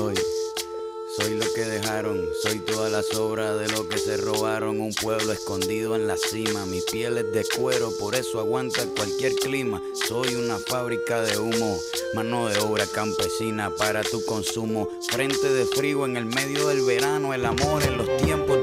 soy. Soy lo que dejaron, soy toda la sobra de lo que se robaron. Un pueblo escondido en la cima, mi piel es de cuero, por eso aguanta cualquier clima. Soy una fábrica de humo, mano de obra campesina para tu consumo. Frente de frío en el medio del verano, el amor en los tiempos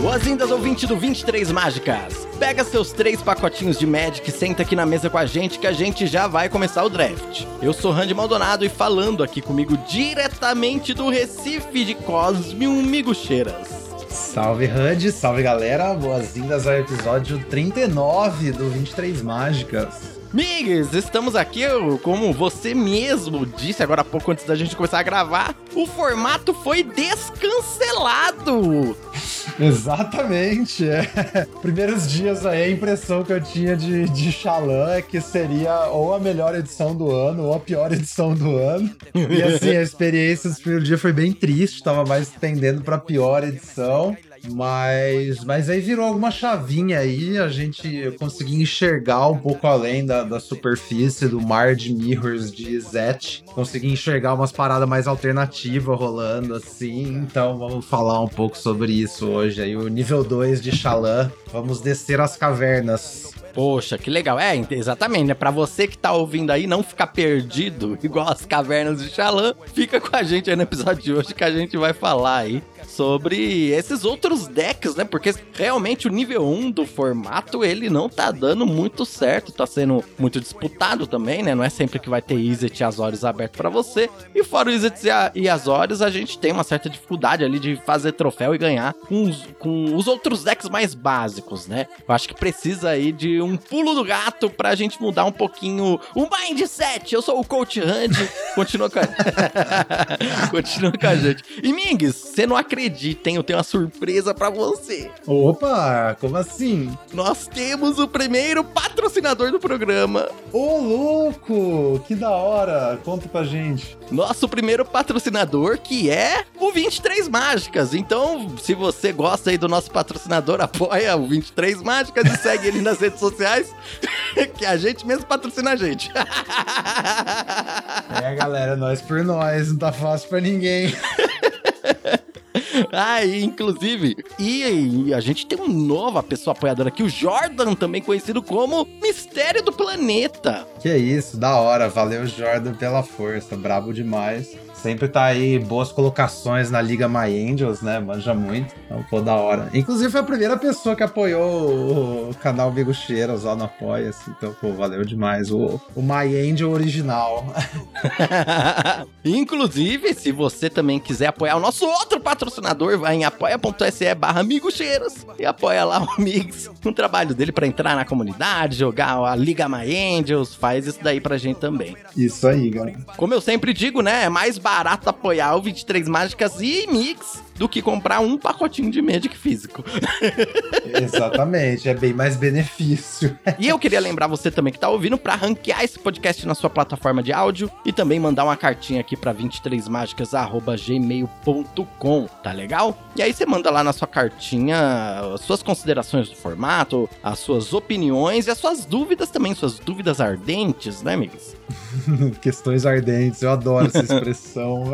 Boas-vindas, ouvinte do 23 Mágicas. Pega seus três pacotinhos de Magic e senta aqui na mesa com a gente que a gente já vai começar o draft. Eu sou Randy Maldonado e falando aqui comigo diretamente do Recife de Cosme, um Migo Cheiras. Salve Randy, salve galera, boas-vindas ao episódio 39 do 23 Mágicas. Migs, estamos aqui, como você mesmo disse agora há pouco antes da gente começar a gravar, o formato foi descancelado. Exatamente, é. Primeiros dias aí, a impressão que eu tinha de, de Xalã é que seria ou a melhor edição do ano ou a pior edição do ano. E assim, a experiência do primeiro dia foi bem triste, tava mais tendendo pra pior edição. Mas, mas aí virou alguma chavinha aí, a gente conseguiu enxergar um pouco além da, da superfície do mar de mirrors de Zet. Consegui enxergar umas paradas mais alternativas rolando assim. Então vamos falar um pouco sobre isso hoje aí. O nível 2 de Xalã. Vamos descer as cavernas. Poxa, que legal. É, exatamente, né? Pra você que tá ouvindo aí, não ficar perdido, igual as cavernas de Xalã, fica com a gente aí no episódio de hoje que a gente vai falar aí sobre esses outros decks, né? Porque realmente o nível 1 do formato, ele não tá dando muito certo, tá sendo muito disputado também, né? Não é sempre que vai ter Izzet e Azores aberto para você. E fora o Izzet e Azores, a gente tem uma certa dificuldade ali de fazer troféu e ganhar com os, com os outros decks mais básicos, né? Eu acho que precisa aí de um pulo do gato pra gente mudar um pouquinho o mindset. Eu sou o Coach Randy, continua com a... continua com a gente. E Mings, você não acreditem, eu tenho uma surpresa para você. Opa, como assim? Nós temos o primeiro patrocinador do programa. Ô, louco! Que da hora! Conta pra gente. Nosso primeiro patrocinador, que é o 23 Mágicas. Então, se você gosta aí do nosso patrocinador, apoia o 23 Mágicas e segue ele nas redes sociais, que a gente mesmo patrocina a gente. é, galera, nós por nós, não tá fácil pra ninguém. Ah, e, inclusive, e, e, a gente tem uma nova pessoa apoiadora aqui, o Jordan, também conhecido como Mistério do Planeta. Que é isso, da hora. Valeu, Jordan, pela força. Brabo demais. Sempre tá aí boas colocações na Liga My Angels, né? Manja muito. Então, pô, da hora. Inclusive, foi a primeira pessoa que apoiou o canal Vigo Cheiras lá no Apoia-se. Então, pô, valeu demais. O, o My Angel original. Inclusive, se você também quiser apoiar o nosso outro patrocinador, vai em apoia.se barra Cheiras e apoia lá o Mix, um trabalho dele para entrar na comunidade, jogar a Liga My Angels, faz isso daí pra gente também. Isso aí, galera. Como eu sempre digo, né? É mais barato barato apoiar o 23 Mágicas e Mix do que comprar um pacotinho de Magic físico. Exatamente, é bem mais benefício. e eu queria lembrar você também que tá ouvindo para ranquear esse podcast na sua plataforma de áudio e também mandar uma cartinha aqui para 23mágicas@gmail.com, tá legal? E aí você manda lá na sua cartinha as suas considerações do formato, as suas opiniões e as suas dúvidas também, suas dúvidas ardentes, né, amigos? Questões ardentes, eu adoro essa expressão.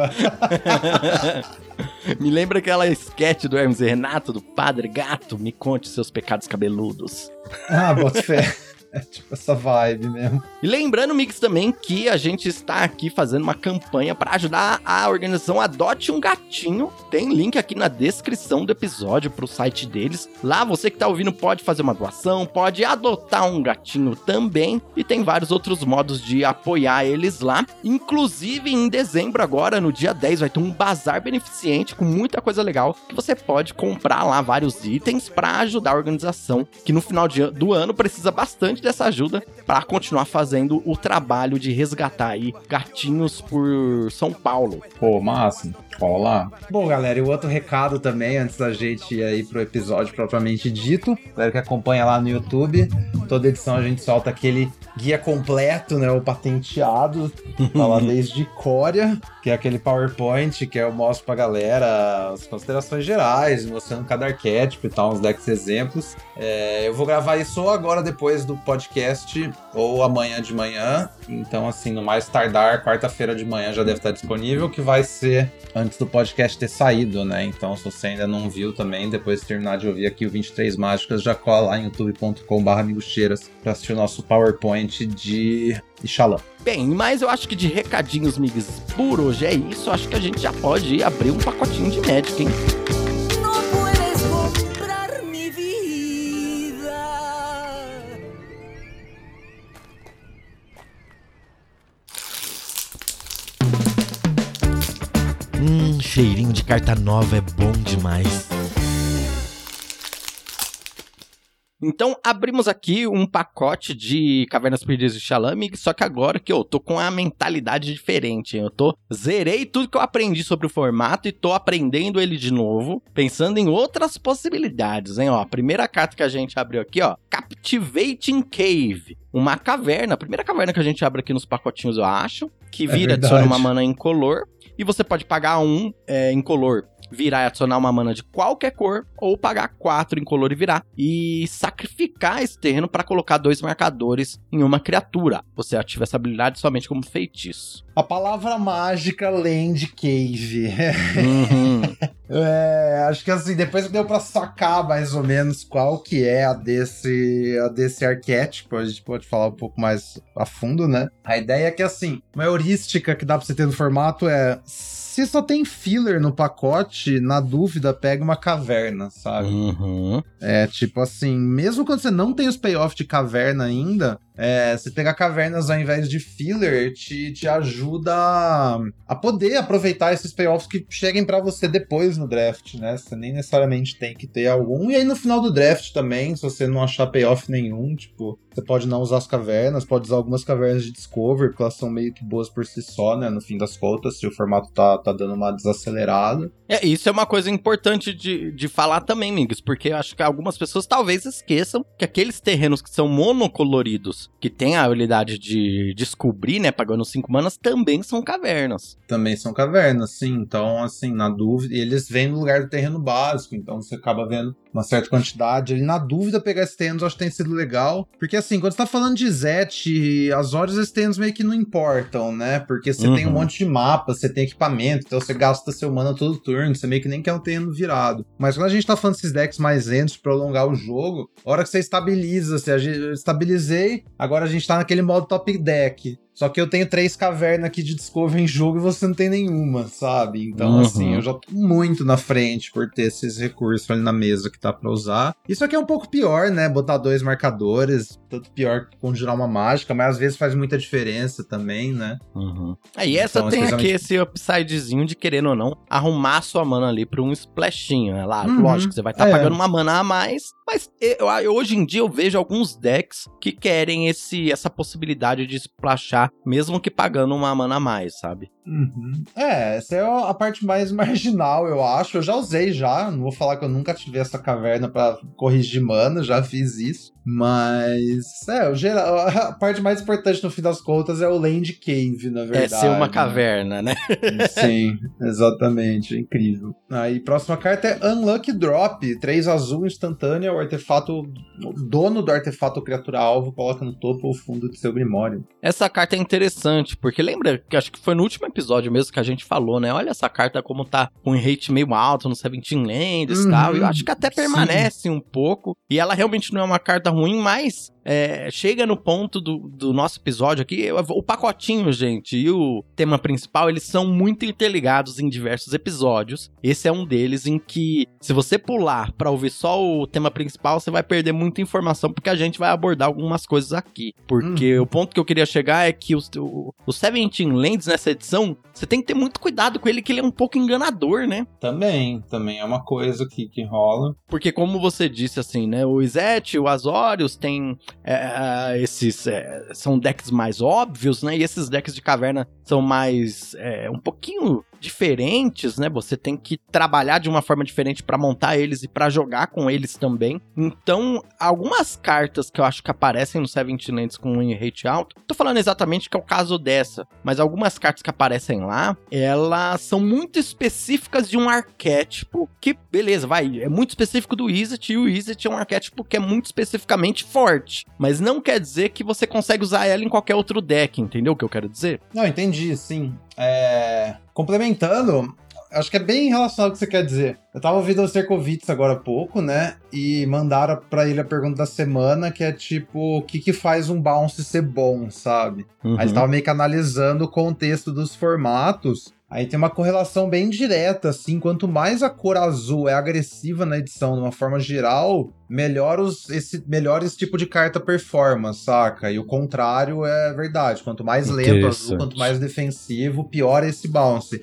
Me lembra aquela sketch do Hermes Renato, do Padre Gato? Me conte seus pecados cabeludos. Ah, bota fé. É tipo essa vibe mesmo. E lembrando, Mix, também que a gente está aqui fazendo uma campanha para ajudar a organização Adote um Gatinho. Tem link aqui na descrição do episódio para o site deles. Lá você que está ouvindo pode fazer uma doação, pode adotar um gatinho também. E tem vários outros modos de apoiar eles lá. Inclusive, em dezembro, agora, no dia 10, vai ter um bazar beneficente com muita coisa legal que você pode comprar lá vários itens para ajudar a organização, que no final do ano precisa bastante dessa ajuda. para continuar fazendo o trabalho de resgatar aí gatinhos por São Paulo. Pô, massa. Olá. Bom, galera, e o outro recado também, antes da gente ir aí pro episódio propriamente dito, galera que acompanha lá no YouTube, toda edição a gente solta aquele guia completo, né, o patenteado, tá lá desde Cória, que é aquele PowerPoint que eu mostro pra galera as considerações gerais, mostrando cada arquétipo e tal, uns decks exemplos. É, eu vou gravar isso ou agora depois do podcast ou amanhã de manhã, então assim, no mais tardar, quarta-feira de manhã já deve estar disponível, que vai ser antes do podcast ter saído, né? Então, se você ainda não viu também, depois de terminar de ouvir aqui o 23 Mágicas, já cola lá em youtube.com.br amigos pra assistir o nosso PowerPoint de Ixalã. Bem, mas eu acho que de recadinhos, migs, por hoje é isso. Acho que a gente já pode ir abrir um pacotinho de Magic, hein? Hum, cheirinho de carta nova é bom demais. Então, abrimos aqui um pacote de Cavernas Perdidas de Xalame, só que agora que eu tô com a mentalidade diferente? Eu tô zerei tudo que eu aprendi sobre o formato e tô aprendendo ele de novo, pensando em outras possibilidades, hein? Ó, a primeira carta que a gente abriu aqui, ó, Captivating Cave. Uma caverna, a primeira caverna que a gente abre aqui nos pacotinhos, eu acho, que vira, verdade. adiciona uma mana incolor, e você pode pagar um é, incolor virar e adicionar uma mana de qualquer cor, ou pagar quatro incolor e virar, e sacrificar esse terreno para colocar dois marcadores em uma criatura. Você ativa essa habilidade somente como feitiço. A palavra mágica Land Cave. Uhum. É, acho que assim, depois que deu pra sacar mais ou menos qual que é a desse, a desse arquétipo, a gente pode falar um pouco mais a fundo, né? A ideia é que assim, uma heurística que dá pra você ter no formato é se só tem filler no pacote, na dúvida, pega uma caverna, sabe? Uhum. É tipo assim, mesmo quando você não tem os payoff de caverna ainda, é, você pegar cavernas ao invés de filler te, te ajuda a- poder aproveitar esses payoffs que cheguem pra você depois no draft, né? Você nem necessariamente tem que ter algum. E aí no final do draft também, se você não achar payoff nenhum, tipo, você pode não usar as cavernas, pode usar algumas cavernas de Discover, porque elas são meio que boas por si só, né? No fim das contas, se o formato tá, tá dando uma desacelerada. É, isso é uma coisa importante de, de falar também, Mingos, porque eu acho que algumas pessoas talvez esqueçam que aqueles terrenos que são monocoloridos, que tem a habilidade de descobrir, né, pagando 5 manas, também são cavernas. também são cavernas, sim. Então, assim, na dúvida, eles vêm no lugar do terreno básico, então você acaba vendo uma certa quantidade. Ali, na dúvida, pegar esses terrenos eu acho que tem sido legal. Porque, assim, quando você tá falando de Zet, as horas esses terrenos meio que não importam, né? Porque você tem um Uhum. monte de mapas, você tem equipamento, então você gasta seu mana todo turno, você meio que nem quer um terreno virado. Mas quando a gente tá falando desses decks mais lentos, prolongar o jogo, a hora que você estabiliza, se eu estabilizei, agora a gente tá naquele modo top deck. Só que eu tenho três cavernas aqui de Discovery em jogo e você não tem nenhuma, sabe? Então, Uhum. assim, eu já tô muito na frente por ter esses recursos ali na mesa que tá pra usar. Isso aqui é um pouco pior, né? Botar dois marcadores, tanto pior que conjurar uma mágica, mas às vezes faz muita diferença também, né? Aí essa Então, tem aqui especialmente- esse upsidezinho de, querendo ou não, arrumar sua mana ali pra um splashinho, né? Lá, Uhum. lógico, você vai estar É. pagando uma mana a mais, mas eu, eu- hoje em dia eu vejo alguns decks que querem esse, essa possibilidade de splashar, mesmo que pagando uma mana a mais, sabe? É, essa é a parte mais marginal, eu acho. Eu já usei já, não vou falar que eu nunca tive essa caverna pra corrigir mana, já fiz isso. Mas, é, o geral, a parte mais importante no fim das contas é o Land Cave, na verdade. é ser uma né? caverna, né? Sim, exatamente, é incrível. Aí, próxima carta é Unlucky Drop, 3 azul instantânea, o artefato, o dono do artefato ou criatura alvo coloca no topo ou fundo de seu grimório. Essa carta é interessante, porque lembra que acho que foi no último episódio mesmo que a gente falou, né? Olha essa carta como tá com um rate meio alto no 17 Lands e Uhum, tal. Eu acho que até sim. permanece um pouco. E ela realmente não é uma carta ruim, mas é, chega no ponto do, do nosso episódio aqui. O pacotinho, gente, e o tema principal, eles são muito interligados em diversos episódios. Esse é um deles em que, se você pular pra ouvir só o tema principal, você vai perder muita informação, porque a gente vai abordar algumas coisas aqui. Porque o ponto que eu queria chegar é que os- o, o Seventeen Lands nessa edição, você tem que ter muito cuidado com ele, que ele é um pouco enganador, né? Também, também é uma coisa que, que rola. Porque como você disse assim, né, o Izete, o Azorius tem é, esses é, são decks mais óbvios, né? E esses decks de caverna são mais é, um pouquinho diferentes, né? Você tem que trabalhar de uma forma diferente para montar eles e para jogar com eles também. Então, algumas cartas que eu acho que aparecem no Seventeen Lands com win rate alto, tô falando exatamente que é o caso dessa, mas algumas cartas que aparecem lá, elas são muito específicas de um arquétipo que, beleza, vai, é muito específico do Izzet e o Izzet é um arquétipo que é muito especificamente forte, mas não quer dizer que você consegue usar ela em qualquer outro deck, entendeu o que eu quero dizer? Não, entendi, sim. É... Complementando, acho que é bem relacionado ao que você quer dizer. Eu tava ouvindo o Serkovitz agora há pouco, né? E mandaram pra ele a pergunta da semana, que é tipo, o que que faz um bounce ser bom, sabe? Uhum. Aí ele tava meio que analisando o contexto dos formatos. Aí tem uma correlação bem direta, assim, quanto mais a cor azul é agressiva na edição de uma forma geral, melhor, os, esse, melhor esse tipo de carta performa, saca? E o contrário é verdade. Quanto mais lento azul, quanto mais defensivo, pior é esse bounce.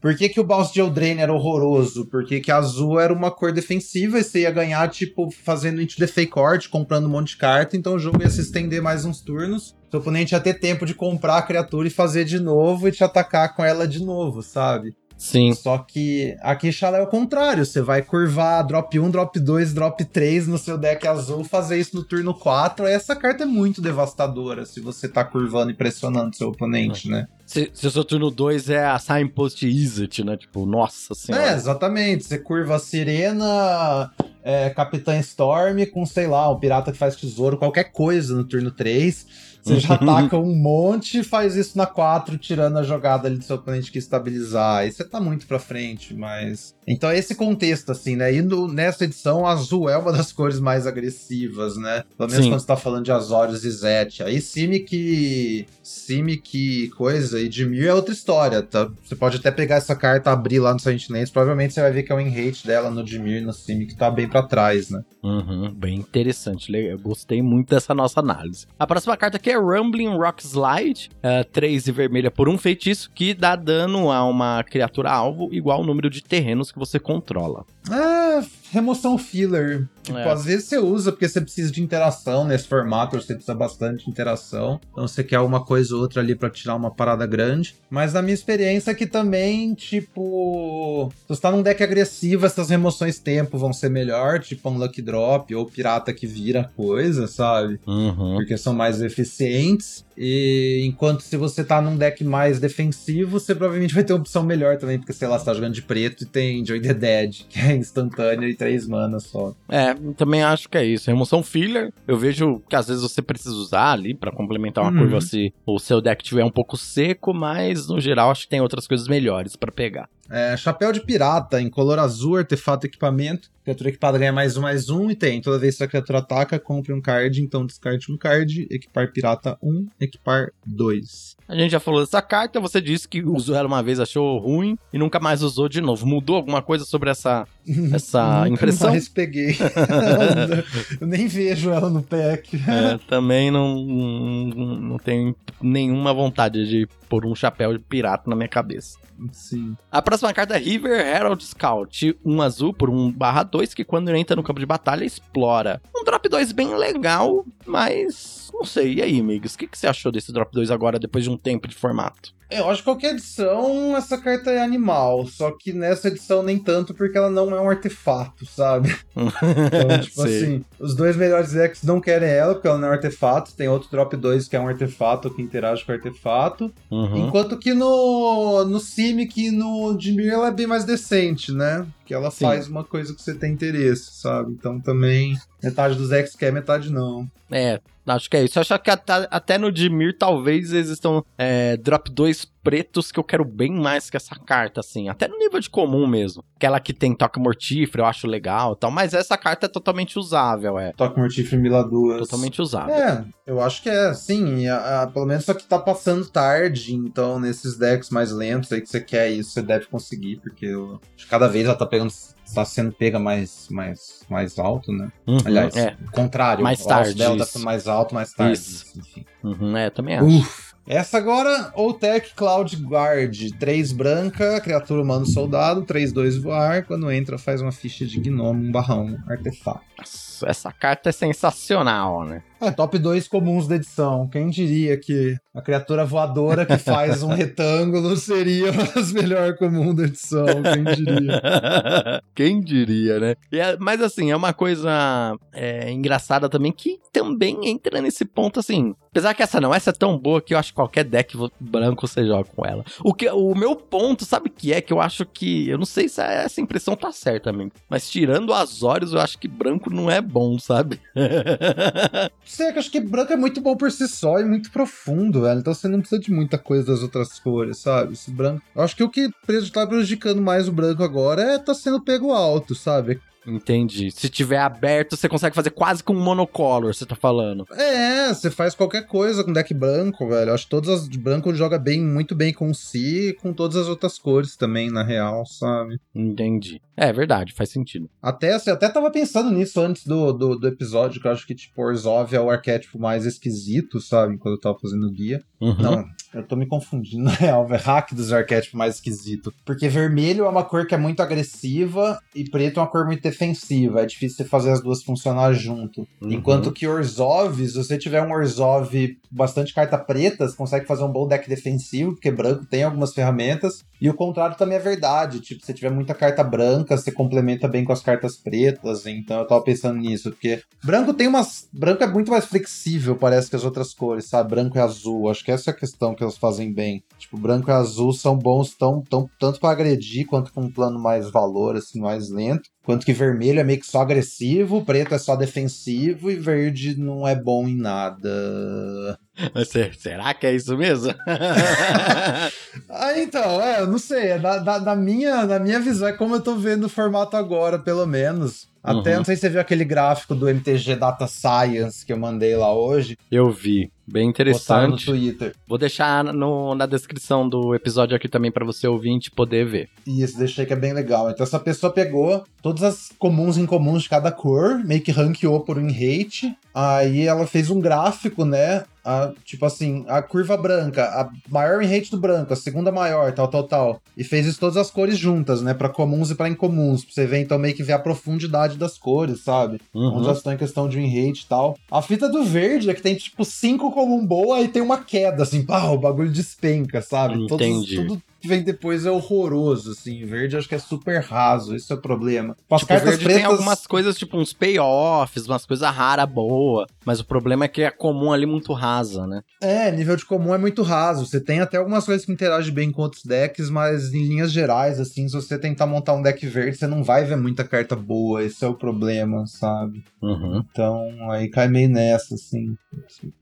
Por que, que o bounce de Eldraine era horroroso? Porque que azul era uma cor defensiva e você ia ganhar, tipo, fazendo into the fake court, comprando um monte de carta, então o jogo ia se estender mais uns turnos. Seu oponente ia ter tempo de comprar a criatura e fazer de novo e te atacar com ela de novo, sabe? Sim. Só que aqui Xalé é o contrário. Você vai curvar drop 1, drop 2, drop 3 no seu deck azul, fazer isso no turno 4. Aí essa carta é muito devastadora se você tá curvando e pressionando seu oponente, né? Se, se o seu turno 2 é a Signpost Izzet, né? Tipo, nossa É, senhora. exatamente. Você curva a Sirena, é, Capitã Storm com, sei lá, um pirata que faz tesouro, qualquer coisa no turno 3. Você já ataca um monte e faz isso na 4, tirando a jogada ali do seu oponente que estabilizar. Aí você tá muito pra frente, mas. Então é esse contexto, assim, né? E no- nessa edição, azul é uma das cores mais agressivas, né? Pelo menos Sim. quando você tá falando de Azorius e Zet. Aí Simic. Simic coisa e Dimir é outra história, tá? Você pode até pegar essa carta, abrir lá no Silent Lands, provavelmente você vai ver que é o in-rate dela no Dimir, no Simic, tá bem pra trás, né? Uhum, bem interessante. Eu gostei muito dessa nossa análise. A próxima carta aqui é Rumbling Rock Slide, 3 e vermelha por um feitiço que dá dano a uma criatura alvo igual ao número de terrenos que você controla. É, remoção filler. Tipo, É. às vezes você usa porque você precisa de interação nesse formato, você precisa bastante de interação. Então você quer uma coisa ou outra ali pra tirar uma parada grande. Mas na minha experiência aqui também, tipo. Se você tá num deck agressivo, essas remoções tempo vão ser melhor, tipo um Lucky Drop ou pirata que vira coisa, sabe? Uhum. porque são mais eficientes. E enquanto se você tá num deck mais defensivo, você provavelmente vai ter uma opção melhor também, porque sei lá, você tá jogando de preto e tem Joy the Dead, que é instantâneo e três manas só. É, também acho que é isso. Remoção filler, eu vejo que às vezes você precisa usar ali pra complementar uma Uhum. curva se o seu deck tiver um pouco seco, mas no geral acho que tem outras coisas melhores pra pegar. É, chapéu de pirata em color azul, artefato equipamento. Criatura equipada ganha mais um, mais um. E tem, toda vez que a criatura ataca, compre um card. Então descarte um card. Equipar pirata 1, um, equipar 2. A gente já falou dessa carta, você disse que usou ela uma vez, achou ruim e nunca mais usou de novo. Mudou alguma coisa sobre essa, essa Nunca impressão? mais peguei. Eu nem vejo ela no pack. É, também não, não, não tenho nenhuma vontade de pôr um chapéu de pirata na minha cabeça. Sim. A próxima carta é River Herald Scout, um azul por 1 barra 2, que quando entra no campo de batalha explora. Um drop 2 bem legal, mas não sei. E aí, amigos, o que, que você achou desse drop 2 agora, depois de um tempo de formato? Eu acho que qualquer edição essa carta é animal, só que nessa edição nem tanto porque ela não é um artefato, sabe? Então, tipo assim, os dois melhores decks não querem ela porque ela não é um artefato, tem outro drop 2 que é um artefato que interage com o artefato, Uhum. enquanto que no no Simic e no Dimir ela é bem mais decente, né? Que ela Sim. faz uma coisa que você tem interesse, sabe? Então também metade dos decks quer, metade não. É, acho que é isso. Eu acho que até, até no Dimir talvez existam é, drop 2 pretos que eu quero bem mais que essa carta, assim. Até no nível de comum mesmo. Aquela que tem toque mortífero, eu acho legal e tal. Mas essa carta é totalmente usável, é. Toque Mortífero e Mila duas. Totalmente usável. É, eu acho que é, sim. a- a- pelo menos só que tá passando tarde, então nesses decks mais lentos aí que você quer isso, você deve conseguir, porque eu, acho que cada vez ela tá pegando. Tá sendo pega mais, mais, mais alto, né? Uhum, Aliás, É, o contrário. Mais o tarde, dela tá mais alto, mais tarde. Isso. Enfim. uhum, é, também acho. Uf. Essa agora, Oltec Cloud Guard. 3 branca, criatura humano soldado, 3-2 voar. Quando entra, faz uma ficha de gnomo, um barrão, artefato. Nossa, essa carta é sensacional, né? É, top 2 comuns da edição. Quem diria que a criatura voadora que faz um retângulo seria uma das melhores comuns da edição? Quem diria? Quem diria, né? É- mas assim, é uma coisa é, engraçada também que também entra nesse ponto assim. Apesar que essa não, essa é tão boa que eu acho que qualquer deck branco você joga com ela. O, que, o meu ponto, sabe o que é? Que eu acho que. Eu não sei se essa impressão tá certa mesmo. Mas tirando o Azorius, eu acho que branco não é bom, sabe? Sei acho que branco é muito bom por si só e muito profundo, velho. Então você não precisa de muita coisa das outras cores, sabe? Esse branco. Eu acho que o que tá prejudicando mais o branco agora é tá sendo pego alto, sabe? Entendi. Se tiver aberto, você consegue fazer quase com um monocolor, você tá falando. É, você faz qualquer coisa com deck branco, velho. Eu acho que todas as de branco joga bem, muito bem com si e com todas as outras cores também, na real, sabe? Entendi. É verdade, faz sentido. Até, assim, até tava pensando nisso antes do, do, do episódio, que eu acho que, tipo, Orzhov é o arquétipo mais esquisito, sabe? Quando eu tava fazendo o guia. Uhum. Não, eu tô me confundindo, na real, velho. Hack dos arquétipos mais esquisito. Porque vermelho é uma cor que é muito agressiva e preto é uma cor muito defensiva. É difícil você fazer as duas funcionar junto. Uhum. Enquanto que Orzhov, se você tiver um Orzhov bastante carta preta, você consegue fazer um bom deck defensivo, porque branco tem algumas ferramentas. E o contrário também é verdade. Tipo, se você tiver muita carta branca, você complementa bem com as cartas pretas. Então eu tava pensando nisso, porque branco tem umas. Branco é muito mais flexível, parece que as outras cores, sabe? Branco e azul. Acho que essa é a questão que elas fazem bem. Tipo, branco e azul são bons tão, tão, tanto para agredir quanto com um plano mais valor, assim, mais lento. Quanto que vermelho é meio que só agressivo, preto é só defensivo e verde não é bom em nada. Mas se- será que é isso mesmo? Ah, então, é, eu não sei. Na, na- na minha, na minha visão, é como eu tô vendo o formato agora, pelo menos. Até Uhum. não sei se você viu aquele gráfico do MTG Data Science que eu mandei lá hoje. Eu vi. Bem Botaram no interessante. Twitter. Vou deixar no- na descrição do episódio aqui também pra você ouvinte poder ver. Isso, deixei que é bem legal. Então essa pessoa pegou todas as comuns e incomuns de cada cor, meio que ranqueou por um rate. Aí ela fez um gráfico, né? A, tipo assim, a curva branca, a maior em rate do branco, a segunda maior, tal, tal, tal. E fez isso todas as cores juntas, né? Pra comuns e pra incomuns. Pra você ver, então, meio que ver a profundidade das cores, sabe? Uhum. Onde elas estão em questão de win rate e tal. A fita do verde é que tem, tipo, cinco comum boa e tem uma queda, assim, pá, o bagulho despenca, sabe? Todos- Entendi. tudo que vem depois é horroroso, assim. Verde acho que é super raso, esse é o problema. As Tipo, cartas verde pretas. tem algumas coisas, tipo uns payoffs, umas coisas raras boa. Mas o problema é que é comum ali muito rasa, né? É, nível de comum é muito raso. Você tem até algumas coisas que interagem bem com outros decks, mas em linhas gerais, assim, se você tentar montar um deck verde, você não vai ver muita carta boa. Esse é o problema, sabe? Uhum. Então, aí cai meio nessa, assim.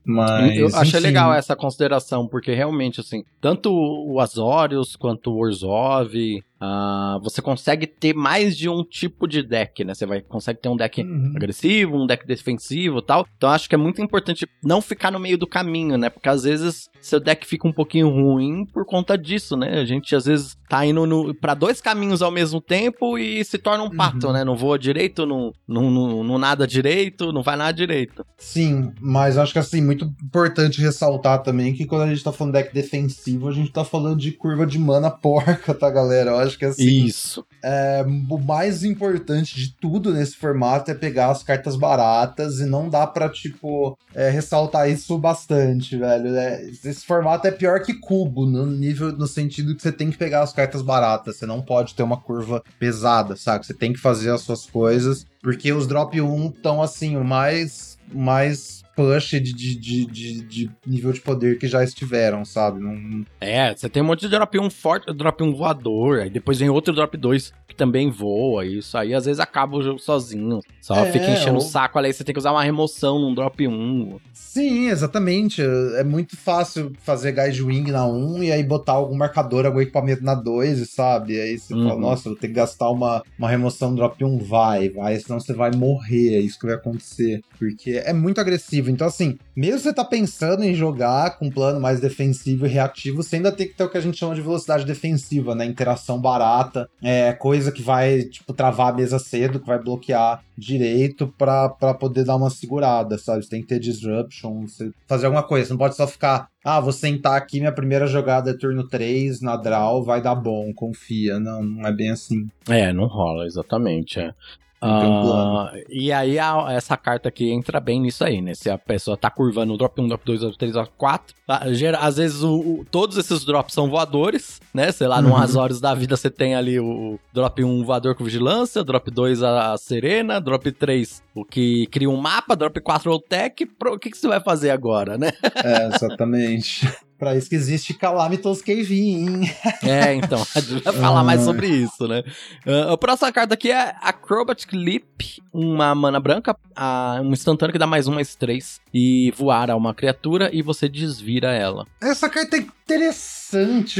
Mas. eu achei enfim. legal essa consideração, porque realmente, assim, tanto o Azorius quanto Orzhov, ah, você consegue ter mais de um tipo de deck, né? Você vai, consegue ter um deck Uhum. agressivo, um deck defensivo e tal. Então acho que é muito importante não ficar no meio do caminho, né? Porque às vezes seu deck fica um pouquinho ruim por conta disso, né? A gente às vezes tá indo no, pra dois caminhos ao mesmo tempo e se torna um pato, Uhum. né? Não voa direito, não, não, não, não nada direito, não vai nada direito. Sim, mas acho que assim, muito importante ressaltar também que quando a gente tá falando deck defensivo, a gente tá falando de curva de mana porca, tá, galera? Eu acho que assim, Isso. é, o mais importante de tudo nesse formato é pegar as cartas baratas e não dá pra, tipo, é, ressaltar isso bastante, velho. É, esse formato é pior que cubo, no nível, no sentido que você tem que pegar as cartas baratas, você não pode ter uma curva pesada, sabe? Você tem que fazer as suas coisas, porque os drop 1 estão assim, o mais, mais push de, de, de, de- nível de poder que já estiveram, sabe? Não, É, você tem um monte de drop 1 forte, drop 1 voador, aí depois vem outro drop 2 que também voa, e isso aí às vezes acaba o jogo sozinho. Só É, fica enchendo o ou- saco ali, aí você tem que usar uma remoção num drop 1. Sim, exatamente. É muito fácil fazer guide wing na 1 e aí botar algum marcador, algum equipamento na 2, sabe? E aí você fala, Uhum. nossa, vou ter que gastar uma, uma remoção drop 1. Vai, vai, senão você vai morrer. É isso que vai acontecer. Porque é muito agressivo. Então, assim, mesmo você tá pensando em jogar com um plano mais defensivo e reativo, você ainda tem que ter o que a gente chama de velocidade defensiva, né? Interação barata, é coisa que vai, tipo, travar a mesa cedo, que vai bloquear direito pra poder dar uma segurada, sabe? Você tem que ter disruption, fazer alguma coisa. Você não pode só ficar, ah, vou sentar aqui, minha primeira jogada é turno 3 na draw, vai dar bom, confia. Não, não é bem assim. É, não rola, exatamente. É. Ah, e aí a- essa carta aqui entra bem nisso aí, né? Se a pessoa tá curvando o drop 1, drop 2, drop 3, drop 4, tá? Gera- às vezes o, o- todos esses drops são voadores, né? Sei lá, Uhum. Azores da vida você tem ali o, o drop 1 voador com vigilância, drop 2 a, a serena, drop 3 o que cria um mapa, drop 4 o tech, pro- o que, que você vai fazer agora, né? É, exatamente. Pra isso que existe Calamitos Cave-In. É, então, a gente vai falar mais sobre isso, né? Ah, a próxima carta aqui é Acrobatic Leap, uma mana branca, ah, um instantâneo que dá mais um, mais três, e voar a uma criatura e você desvira ela. Essa carta é interessante,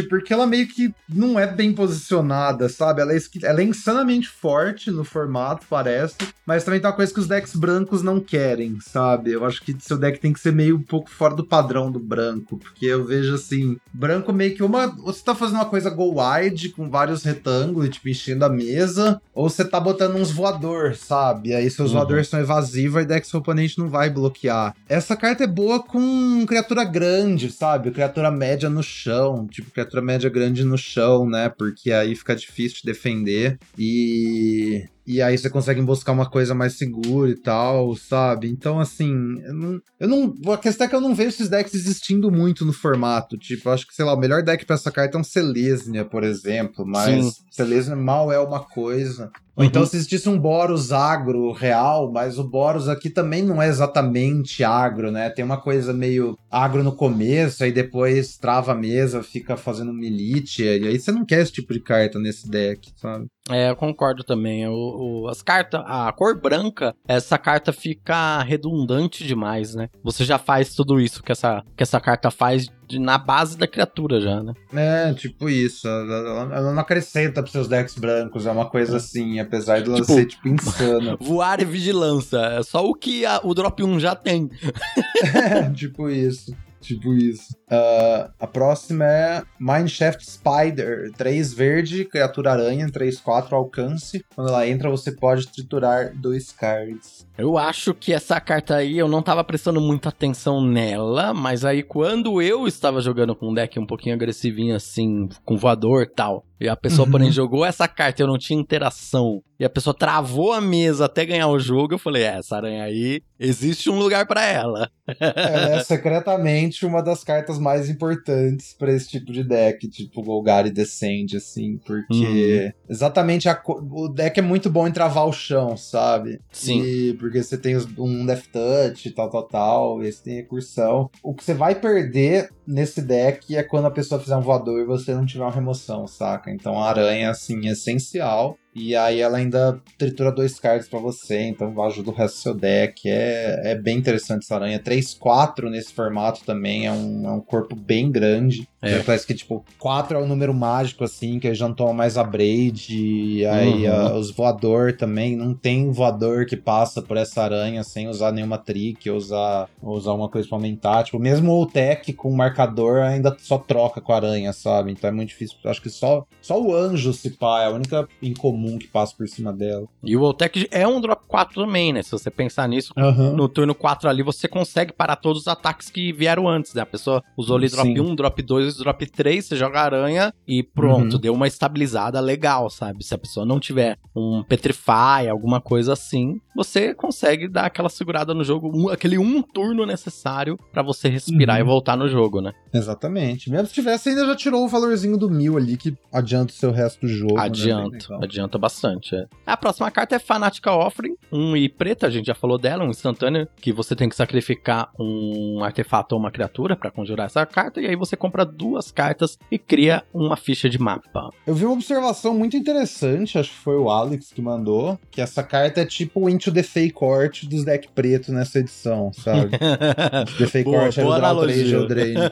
porque ela meio que não é bem posicionada, sabe? Ela é, ela é insanamente forte no formato, parece, mas também tem uma coisa que os decks brancos não querem, sabe? Eu acho que seu deck tem que ser meio um pouco fora do padrão do branco, porque eu vejo assim, branco meio que uma. Você tá fazendo uma coisa go wide com vários retângulos, tipo, enchendo a mesa, ou você tá botando uns voador, sabe? Aí seus Uhum. voadores são evasivos e deck seu oponente não vai bloquear. Essa carta é boa com criatura grande, sabe? Criatura média no chão, tipo, criatura média grande no chão, né? Porque aí fica difícil de defender. E. E aí você consegue buscar uma coisa mais segura e tal, sabe? Então, assim, eu não, eu não. A questão é que eu não vejo esses decks existindo muito no formato. Tipo, eu acho que, sei lá, o melhor deck pra essa carta é um Selesnya, por exemplo. Mas Sim. Selesnya mal é uma coisa. Ou Uhum. então se existisse um Boros agro real, mas o Boros aqui também não é exatamente agro, né? Tem uma coisa meio agro no começo, aí depois trava a mesa, fica fazendo militia, e aí você não quer esse tipo de carta nesse deck, sabe? É, eu concordo também. O, o- as cartas, a cor branca, essa carta fica redundante demais, né? Você já faz tudo isso que essa, que essa carta faz na base da criatura já, né? É, tipo isso. Ela, ela não acrescenta pros seus decks brancos, é uma coisa assim, apesar de ela Tipo- ser, tipo, insana. Voar e vigilância, é só o que a- o drop 1 já tem. É, tipo isso. Tipo isso. Ah, a próxima é Mineshaft Spider. 3 verde, criatura aranha, 3-4 alcance. Quando ela entra, você pode triturar dois cards. Eu acho que essa carta aí eu não tava prestando muita atenção nela, mas aí quando eu estava jogando com um deck um pouquinho agressivinho assim, com voador e tal, e a pessoa, Uhum. porém, jogou essa carta e eu não tinha interação, e a pessoa travou a mesa até ganhar o jogo, eu falei, é, essa aranha aí, existe um lugar pra ela. Ela é secretamente uma das cartas mais importantes pra esse tipo de deck, tipo Golgari Descend, assim, porque exatamente a o deck é muito bom em travar o chão, sabe? Sim. E porque você tem os- um Death Touch, tal, tal, tal, e você tem recursão. O que você vai perder nesse deck é quando a pessoa fizer um voador e você não tiver uma remoção, saca? Então a aranha, assim, é essencial. E aí ela ainda tritura dois cards pra você, então ajuda o resto do seu deck. É, é bem interessante essa aranha. 3-4 nesse formato também, é um, é um corpo bem grande. É. Parece que, tipo, 4 é o número mágico, assim, que já não toma mais a Braid. E aí Uhum. ah, os voador também, não tem voador que passa por essa aranha sem usar nenhuma trick, ou usar, ou usar uma coisa pra aumentar. Tipo, mesmo o tech com marcador ainda só troca com a aranha, sabe? Então é muito difícil. Acho que só, só o anjo, se pá, é a única incomum que passa por cima dela. E o Voltec é um drop 4 também, né? Se você pensar nisso, Aham. no turno 4 ali você consegue parar todos os ataques que vieram antes, né? A pessoa usou ali drop Sim. 1, drop 2, drop 3, você joga aranha e pronto, Uhum. deu uma estabilizada legal, sabe? Se a pessoa não tiver um Petrify, alguma coisa assim, você consegue dar aquela segurada no jogo, um- aquele um turno necessário pra você respirar Uhum. e voltar no jogo, né? Exatamente. Mesmo se tivesse, ainda já tirou o valorzinho do mil ali, que adianta o seu resto do jogo. né? Adianta, legal. adianta bastante. é. A próxima carta é Fanatica Offering, um e preta, a gente já falou dela, um instantâneo, que você tem que sacrificar um artefato ou uma criatura pra conjurar essa carta, e aí você compra duas cartas e cria uma ficha de mapa. Eu vi uma observação muito interessante, acho que foi o Alex que mandou, que essa carta é tipo o Into the Fake Court dos deck preto nessa edição, sabe? The Fake Court era o Draw 3 de Eldraine.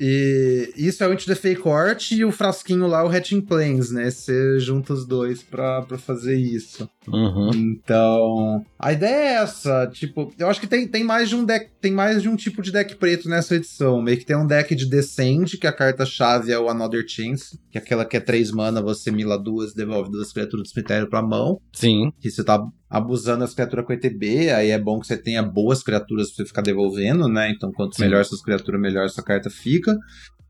E isso é o Into the Fake Court e o frasquinho lá, o Hatching Plains, né? Você junta os dois pra, pra fazer isso. Uhum. Então, a ideia é essa, tipo, eu acho que tem, tem mais de um deck, tem mais de um tipo de deck preto nessa edição. Meio que tem um deck de Descend, que a carta-chave é o Another Chance, que é aquela que é 3 mana, você mila duas, devolve duas criaturas do cemitério pra mão. Sim. Que você tá abusando das criaturas com ETB, aí é bom que você tenha boas criaturas pra você ficar devolvendo, né? Então, quanto Sim. melhor suas criaturas, melhor essa carta fica.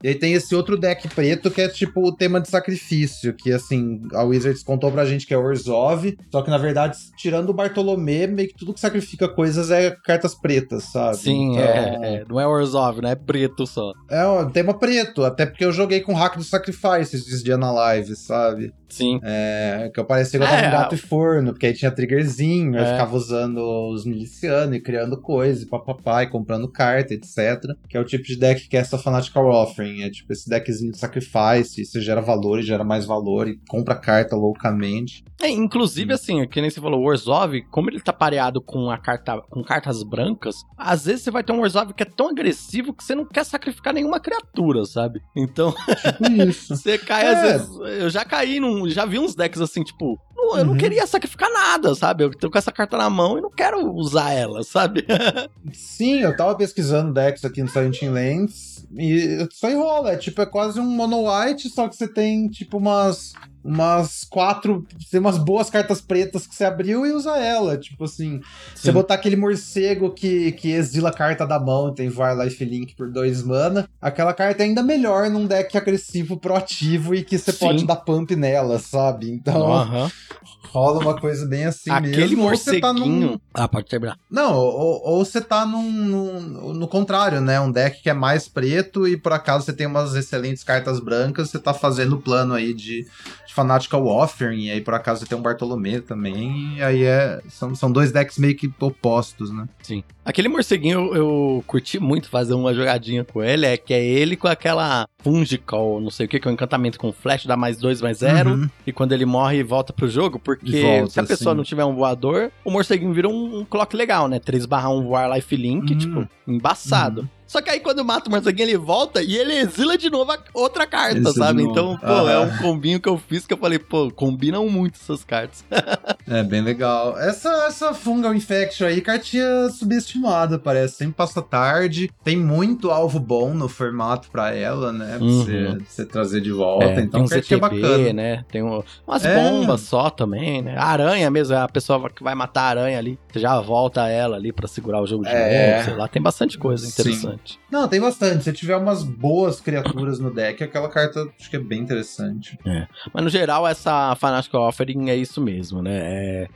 E aí tem esse outro deck preto que é tipo o tema de sacrifício, que assim, a Wizards contou pra gente que é Orzhov, só que na verdade, tirando o Bartolomé, meio que tudo que sacrifica coisas é cartas pretas, sabe? Sim, Então, é, é. Não é Orzhov, né? É preto só. É um tema preto, até porque eu joguei com o hack do Sacrifice esses dias na live, sabe? Sim. É, que eu parecia que eu tava É, um gato e forno, porque aí tinha triggerzinho, eu É. ficava usando os milicianos e criando coisas, e papapá, e comprando carta, etc. Que é o tipo de deck que é essa Fanatical Offering. É tipo esse deckzinho de sacrifice, você gera valor e gera mais valor, e compra carta loucamente. É, inclusive, assim, que nem você falou, o Orzhov, como ele tá pareado com, a carta, com cartas brancas, às vezes você vai ter um Orzhov que é tão agressivo que você não quer sacrificar nenhuma criatura, sabe? Então, Tipo você cai, É. às vezes. Eu já caí num. Já vi uns decks assim, tipo. Não- eu não Uhum. queria sacrificar nada, sabe? Eu tô com essa carta na mão e não quero usar ela, sabe? Sim, eu tava pesquisando decks aqui no Silent Lands e só enrola. É tipo, é quase um mono white, só que você tem tipo umas. Umas quatro. Tem umas boas cartas pretas que você abriu e usa ela. Tipo assim. Você Sim. botar aquele morcego que, que exila a carta da mão, tem Var Life Link por dois mana. Aquela carta é ainda melhor num deck agressivo proativo e que você Sim. pode dar pump nela, sabe? Então Aham. rola uma coisa bem assim Aquele mesmo. ou você tá num- morceguinho. Ah, pode terminar. não, ou, ou você tá num, num- no contrário, né? Um deck que é mais preto e por acaso você tem umas excelentes cartas brancas, você tá fazendo o plano aí de Fanatical Offering, e aí por acaso tem um Bartolomé também, e aí é, são, são dois decks meio que opostos, né? Sim. Aquele morceguinho eu, eu curti muito fazer uma jogadinha com ele, é que é ele com aquela Fungical, não sei o que, que é um encantamento com flash, dá mais dois, mais zero, Uhum. e quando ele morre, volta pro jogo, porque Volta, se a pessoa sim. não tiver um voador, o morceguinho vira um, um clock legal, né? 3 barra 1 voar life link, Uhum. tipo, embaçado. Só que aí quando mata o morceguinho, ele volta e ele exila de novo a outra carta, sabe? Então, pô, Aham. é um combinho que eu fiz que eu falei, pô, combinam muito essas cartas. É, bem legal. Essa, essa Fungal Infection aí, cartinha subestimada, parece. Sempre passa tarde. Tem muito alvo bom no formato pra ela, né? Pra Uhum. você, você trazer de volta. É, então, tem um cartinha ZTB, bacana. né? Tem um- umas É. bombas só também, né? A aranha mesmo, a pessoa que vai matar a aranha ali, já volta ela ali pra segurar o jogo de É. novo, sei lá. Tem bastante coisa Sim. interessante. Não, tem bastante. Se tiver umas boas criaturas no deck, aquela carta acho que é bem interessante. Mas no geral, essa Fanatic Offering é isso mesmo, né? É,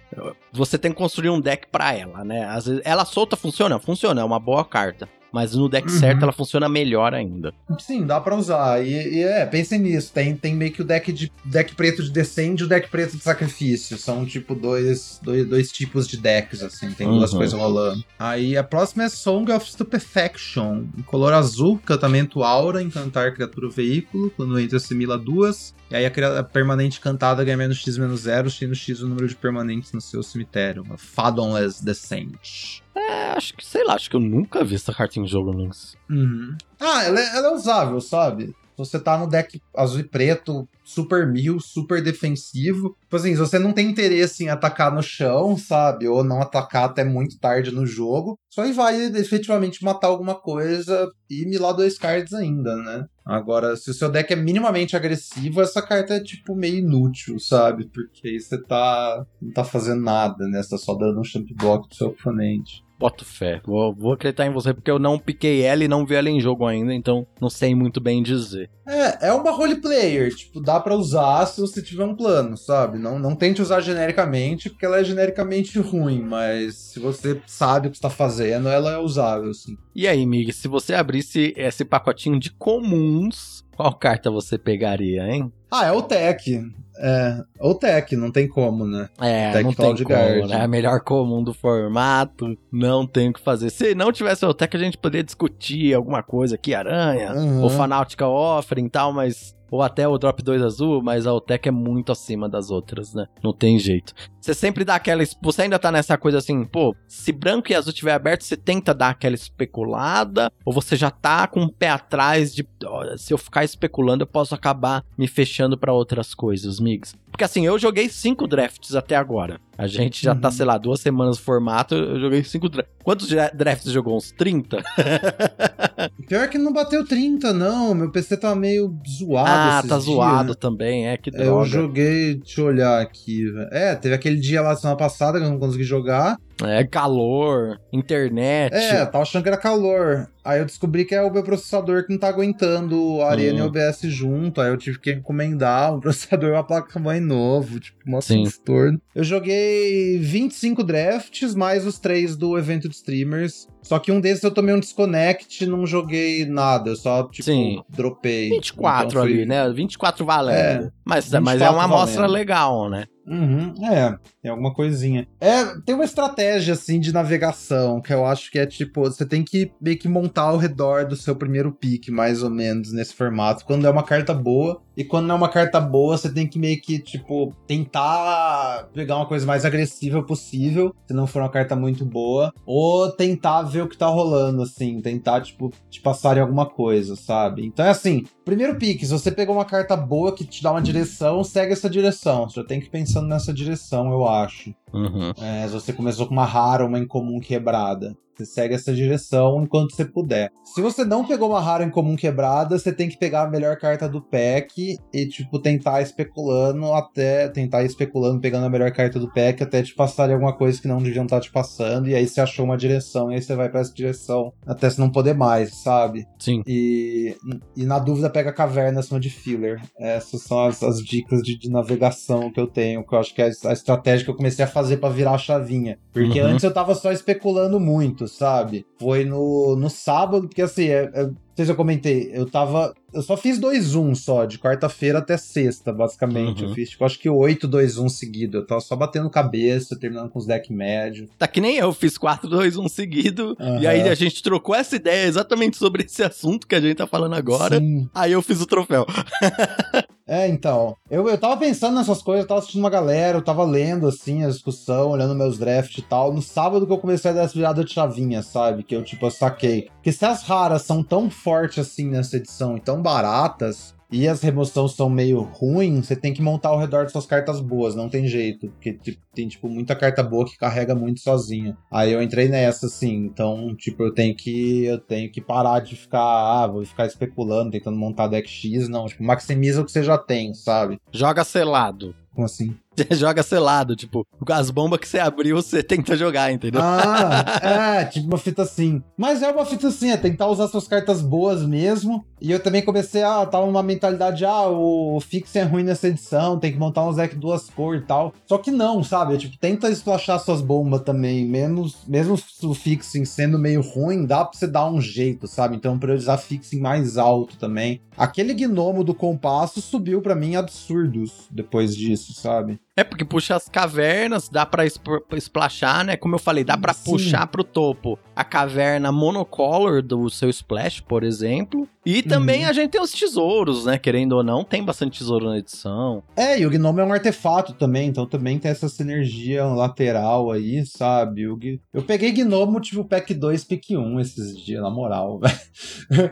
você tem que construir um deck pra ela, né? Às vezes, ela solta funciona? Funciona, é uma boa carta. Mas no deck Uhum. certo ela funciona melhor ainda. Sim, dá pra usar. E, e é, pensem nisso. Tem, tem meio que o deck de deck preto de Descend e o deck preto de sacrifício. São tipo dois, dois, dois tipos de decks, assim. Tem duas Uhum. coisas rolando. Aí a próxima é Song of Stupefaction. Em color azul, cantamento aura, encantar criatura ou veículo. Quando entra, assimila duas. E aí a, permanente cantada ganha menos X menos zero, x no X o número de permanentes no seu cemitério. Uma Fathomless Descent. É, acho que, sei lá, acho que eu nunca vi essa carta em jogo, Links. Uhum. Ah, ela é, ela é usável, sabe? Se você tá no deck azul e preto, super mil, super defensivo. Tipo assim, se você não tem interesse em atacar no chão, sabe? Ou não atacar até muito tarde no jogo, só aí vai efetivamente matar alguma coisa e milar dois cards ainda, né? Agora, se o seu deck é minimamente agressivo, essa carta é tipo meio inútil, sabe? Porque aí você tá. não tá fazendo nada, né? Você tá só dando um champ block pro seu oponente. Boto fé. Vou, vou acreditar em você porque eu não piquei ela e não vi ela em jogo ainda, então não sei muito bem dizer. É, é uma roleplayer, tipo, dá pra usar se você tiver um plano, sabe? Não, não tente usar genericamente, porque ela é genericamente ruim, mas se você sabe o que está fazendo, ela é usável, sim. E aí, Mig, se você abrisse esse pacotinho de comuns, qual carta você pegaria, hein? Ah, é o Tech. É, o Tech, não tem como, né? É, Tech não tem Cloud como, Guard. né? A melhor comum do formato, não tem o que fazer. Se não tivesse o Tech, a gente poderia discutir alguma coisa aqui, aranha, Uhum. ou Fanautica Offering e tal, mas... Ou até o Drop 2 azul, mas a Otec é muito acima das outras, né? Não tem jeito. Você sempre dá aquela. Você ainda tá nessa coisa assim, pô, se branco e azul tiver aberto, você tenta dar aquela especulada, ou você já tá com o pé atrás de. ó, se eu ficar especulando, eu posso acabar me fechando pra outras coisas, migs. Porque assim, eu joguei cinco drafts até agora. A gente já tá, Uhum. sei lá, duas semanas no formato, eu joguei cinco drafts. Quantos dra- drafts você jogou? Uns 30? Pior que não bateu 30, não. Meu PC tá meio zoado. ah, tá dias. zoado também, é, que É, Eu droga. joguei, deixa eu olhar aqui. É, teve aquele dia lá semana passada que eu não consegui jogar. É, calor, internet. É, tava achando que era calor. Aí eu descobri que é o meu processador que não tá aguentando a Arena Hum. e o OBS junto. Aí eu tive que encomendar um processador e uma placa-mãe novo. Tipo, mó Sim. transtorno. Eu joguei 25 drafts, mais os três do evento de streamers. Só que um desses eu tomei um desconnect e não joguei nada. Eu só, tipo, Sim. dropei. 24 Então foi- ali, né? 24 valendo. É, mas, mas é 24 uma amostra legal, né? Uhum, é, tem alguma coisinha. É, tem uma estratégia, assim, de navegação, que eu acho que é tipo, você tem que meio que montar ao redor do seu primeiro pique, mais ou menos, nesse formato. Quando é uma carta boa, e quando não é uma carta boa, você tem que meio que, tipo, tentar pegar uma coisa mais agressiva possível, se não for uma carta muito boa, ou tentar ver o que tá rolando, assim, tentar, tipo, te passar em alguma coisa, sabe? Então é assim, primeiro pique, se você pegou uma carta boa que te dá uma direção, segue essa direção. Você já tem que ir pensando nessa direção, eu acho. Uhum. É, se você começou com uma rara, uma incomum quebrada. Você segue essa direção enquanto você puder. Se você não pegou uma rara incomum quebrada, você tem que pegar a melhor carta do pack e, tipo, tentar especulando até. Tentar especulando, pegando a melhor carta do pack até te passarem alguma coisa que não deviam estar te passando. E aí você achou uma direção, e aí você vai pra essa direção até você não poder mais, sabe? Sim. E, e na dúvida, pega a caverna acima de filler. Essas são as, as dicas de, de navegação que eu tenho, que eu acho que é a estratégia que eu comecei a fazer pra virar a chavinha. Porque Uhum. antes eu tava só especulando muito, sabe? Foi no, no sábado, porque assim, é, é, sei se eu comentei, eu tava. Eu só fiz 2-1 só, de quarta-feira até sexta, basicamente. Uhum. Eu fiz, tipo, acho que 8-2-1 seguido. Eu tava só batendo cabeça, terminando com os deck médios. Tá que nem eu, fiz 4, 2, 1 seguido. Aham. E aí a gente trocou essa ideia exatamente sobre esse assunto que a gente tá falando agora. Sim. Aí eu fiz o troféu. É, então. Eu, eu tava pensando nessas coisas, eu tava assistindo uma galera, eu tava lendo, assim, a discussão, olhando meus drafts e tal. No sábado que eu comecei a dar essa virada de chavinha, sabe? Que eu, tipo, eu saquei. Porque se as raras são tão fortes assim nessa edição e tão baratas, e as remoções são meio ruins, você tem que montar ao redor de suas cartas boas, não tem jeito. Porque tipo, tem, tipo, muita carta boa que carrega muito sozinha. Aí eu entrei nessa, assim, então, tipo, eu tenho que. Eu tenho que parar de ficar. Ah, vou ficar especulando, tentando montar deck X, não. Tipo, maximiza o que você já tem, sabe? Joga selado. Como assim? Joga selado, tipo, as bombas que você abriu, você tenta jogar, entendeu? Ah, é, tipo uma fita assim. Mas é uma fita assim, é tentar usar suas cartas boas mesmo. E eu também comecei a tava numa mentalidade, ah, o fix é ruim nessa edição, tem que montar uns deck duas cores e tal. Só que não, sabe? É, tipo, tenta splashar suas bombas também. Menos, mesmo o fixing sendo meio ruim, dá pra você dar um jeito, sabe? Então priorizar fixing mais alto também. Aquele gnomo do compasso subiu pra mim absurdos depois disso, sabe? É porque puxa as cavernas, dá pra splashar, né? Como eu falei, dá pra Sim. puxar pro topo a caverna monocolor do seu splash, por exemplo. E também Uhum. a gente tem os tesouros, né? Querendo ou não, tem bastante tesouro na edição. É, e o Gnome é um artefato também, então também tem essa sinergia lateral aí, sabe? O Eu peguei Gnomo, tipo, pack 2, pick 1 esses dias, na moral, velho.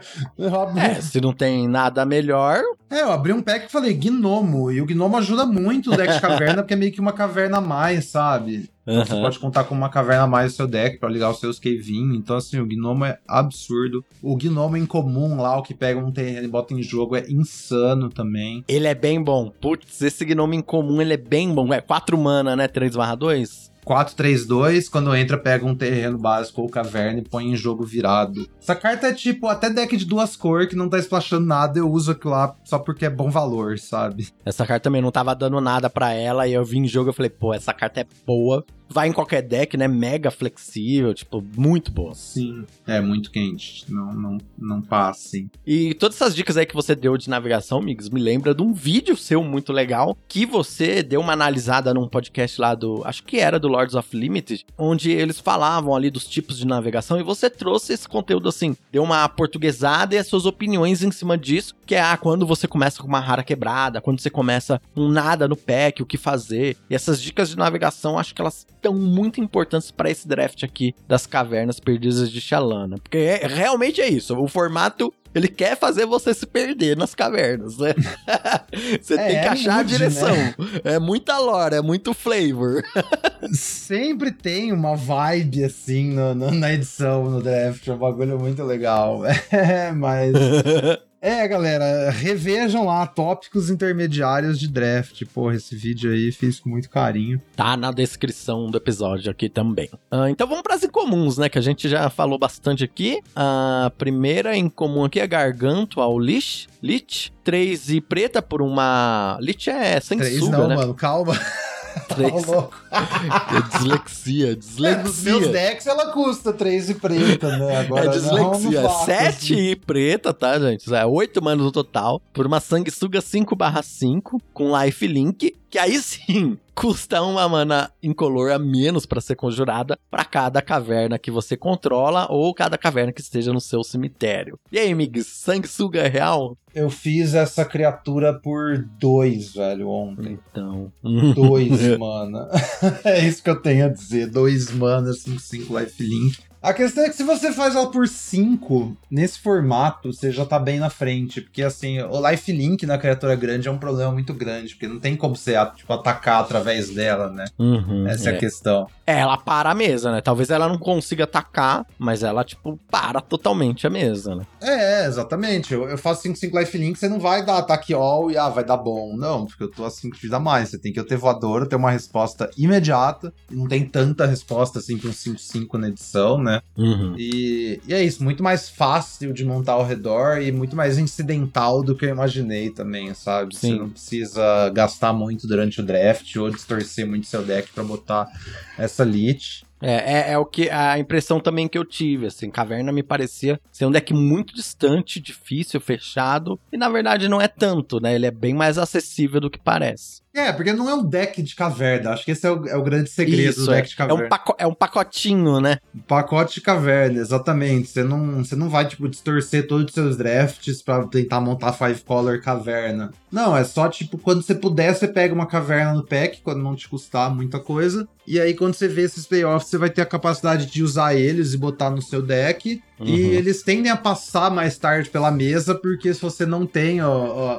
Abri- É, se não tem nada melhor, É, eu abri um pack e falei Gnomo, e o Gnomo ajuda muito o deck de caverna, porque é meio que uma caverna a mais, sabe? Então Você pode contar com uma caverna a mais no seu deck pra ligar os seus Kevin. Então, assim, o Gnomo é absurdo. O Gnomo em comum lá, o que pega um terreno e bota em jogo, é insano também. ele é bem bom. Putz, esse gnome em comum, ele é bem bom. É 4 mana, né? 3 barra 2? 4-3-2, quando entra, pega um terreno básico ou caverna e põe em jogo virado. Essa carta é tipo, até deck de duas cores que não tá splashando nada, eu uso aquilo lá só porque é bom valor, sabe? Essa carta também não tava dando nada pra ela. E eu vi em jogo e falei, pô, essa carta é boa. Vai em qualquer deck, né? Mega flexível, tipo, muito boa. Sim. É muito quente. Não, não, não passe. E todas essas dicas aí que você deu de navegação, amigos, me lembra de um vídeo seu muito legal que você deu uma analisada num podcast lá do, acho que era do Lords of Limited, onde eles falavam ali dos tipos de navegação e você trouxe esse conteúdo assim, deu uma portuguesada e as suas opiniões em cima disso, que é ah, quando você começa com uma rara quebrada, quando você começa um nada no pack, o que fazer. E essas dicas de navegação, acho que elas estão muito importantes para esse draft aqui das cavernas perdidas de Shalana, porque é- realmente é isso, o formato ele quer fazer você se perder nas cavernas, né? você É, tem que é achar a nude, direção. né? É muita lore, é muito flavor. Sempre tem uma vibe assim no- no- na edição, no draft. É um bagulho muito legal. É, mas. É, galera, revejam lá tópicos intermediários de draft. Porra, esse vídeo aí fiz com muito carinho. Tá na descrição do episódio aqui também. Ah, então vamos para as incomuns, né? Que a gente já falou bastante aqui. A primeira incomum aqui é Garganto ao Lich. Lich. 3 e preta por uma. Lich é Três sanguessuga, não, né? mano, calma. Ô, louco. É dislexia, É, nos meus dislexia. decks ela custa 3 e preta, né? Agora É dislexia. não faço, 7 assim. e preta, tá, gente? É 8 manos no total. Por uma sanguessuga 5/5 com life link. Que aí sim custa uma mana incolor a menos pra ser conjurada pra cada caverna que você controla ou cada caverna que esteja no seu cemitério. E aí, Migs, sanguessuga é real? Eu fiz essa criatura por 2, velho, ontem. Então. 2 mana. é isso que eu tenho a dizer. 2 mana, 5, 5 lifelink. A questão é que se você faz ela por 5, nesse formato, você já tá bem na frente. Porque assim, o lifelink na criatura grande é um problema muito grande. Porque não tem como você tipo, atacar através dela, né? Uhum, Essa é. é. a questão. É, ela para a mesa, né? Talvez ela não consiga atacar, mas ela, tipo, para totalmente a mesa, né? É, exatamente. Eu, eu faço 5, 5 lifelink, você não vai dar ataque all e ah, vai dar bom. Não, porque eu tô a 5 de vida a mais. Você tem que ter voadora, ter uma resposta imediata. Não tem tanta resposta assim um 5, 5 na edição, né? Uhum. E, e é isso, muito mais fácil de montar ao redor e muito mais incidental do que eu imaginei também, sabe? Você Sim. não precisa gastar muito durante o draft ou distorcer muito seu deck pra botar essa lit. É, é, é o que a impressão também que eu tive, assim, Caverna me parecia ser um deck muito distante, difícil, fechado, e na verdade não é tanto, né? Ele é bem mais acessível do que parece. É, porque não é um deck de caverna. Acho que esse é o, é o grande segredo do é, deck de é caverna. um, paco- é um pacotinho, né? Pacote de caverna, exatamente. Você não, você não vai, tipo, distorcer todos os seus drafts pra tentar montar Five Color caverna. Não, é só, tipo, quando você puder, você pega uma caverna no pack, quando não te custar muita coisa. E aí, quando você vê esses payoffs, você vai ter a capacidade de usar eles e botar no seu deck. Uhum. E eles tendem a passar mais tarde pela mesa, porque se você não tem, ó,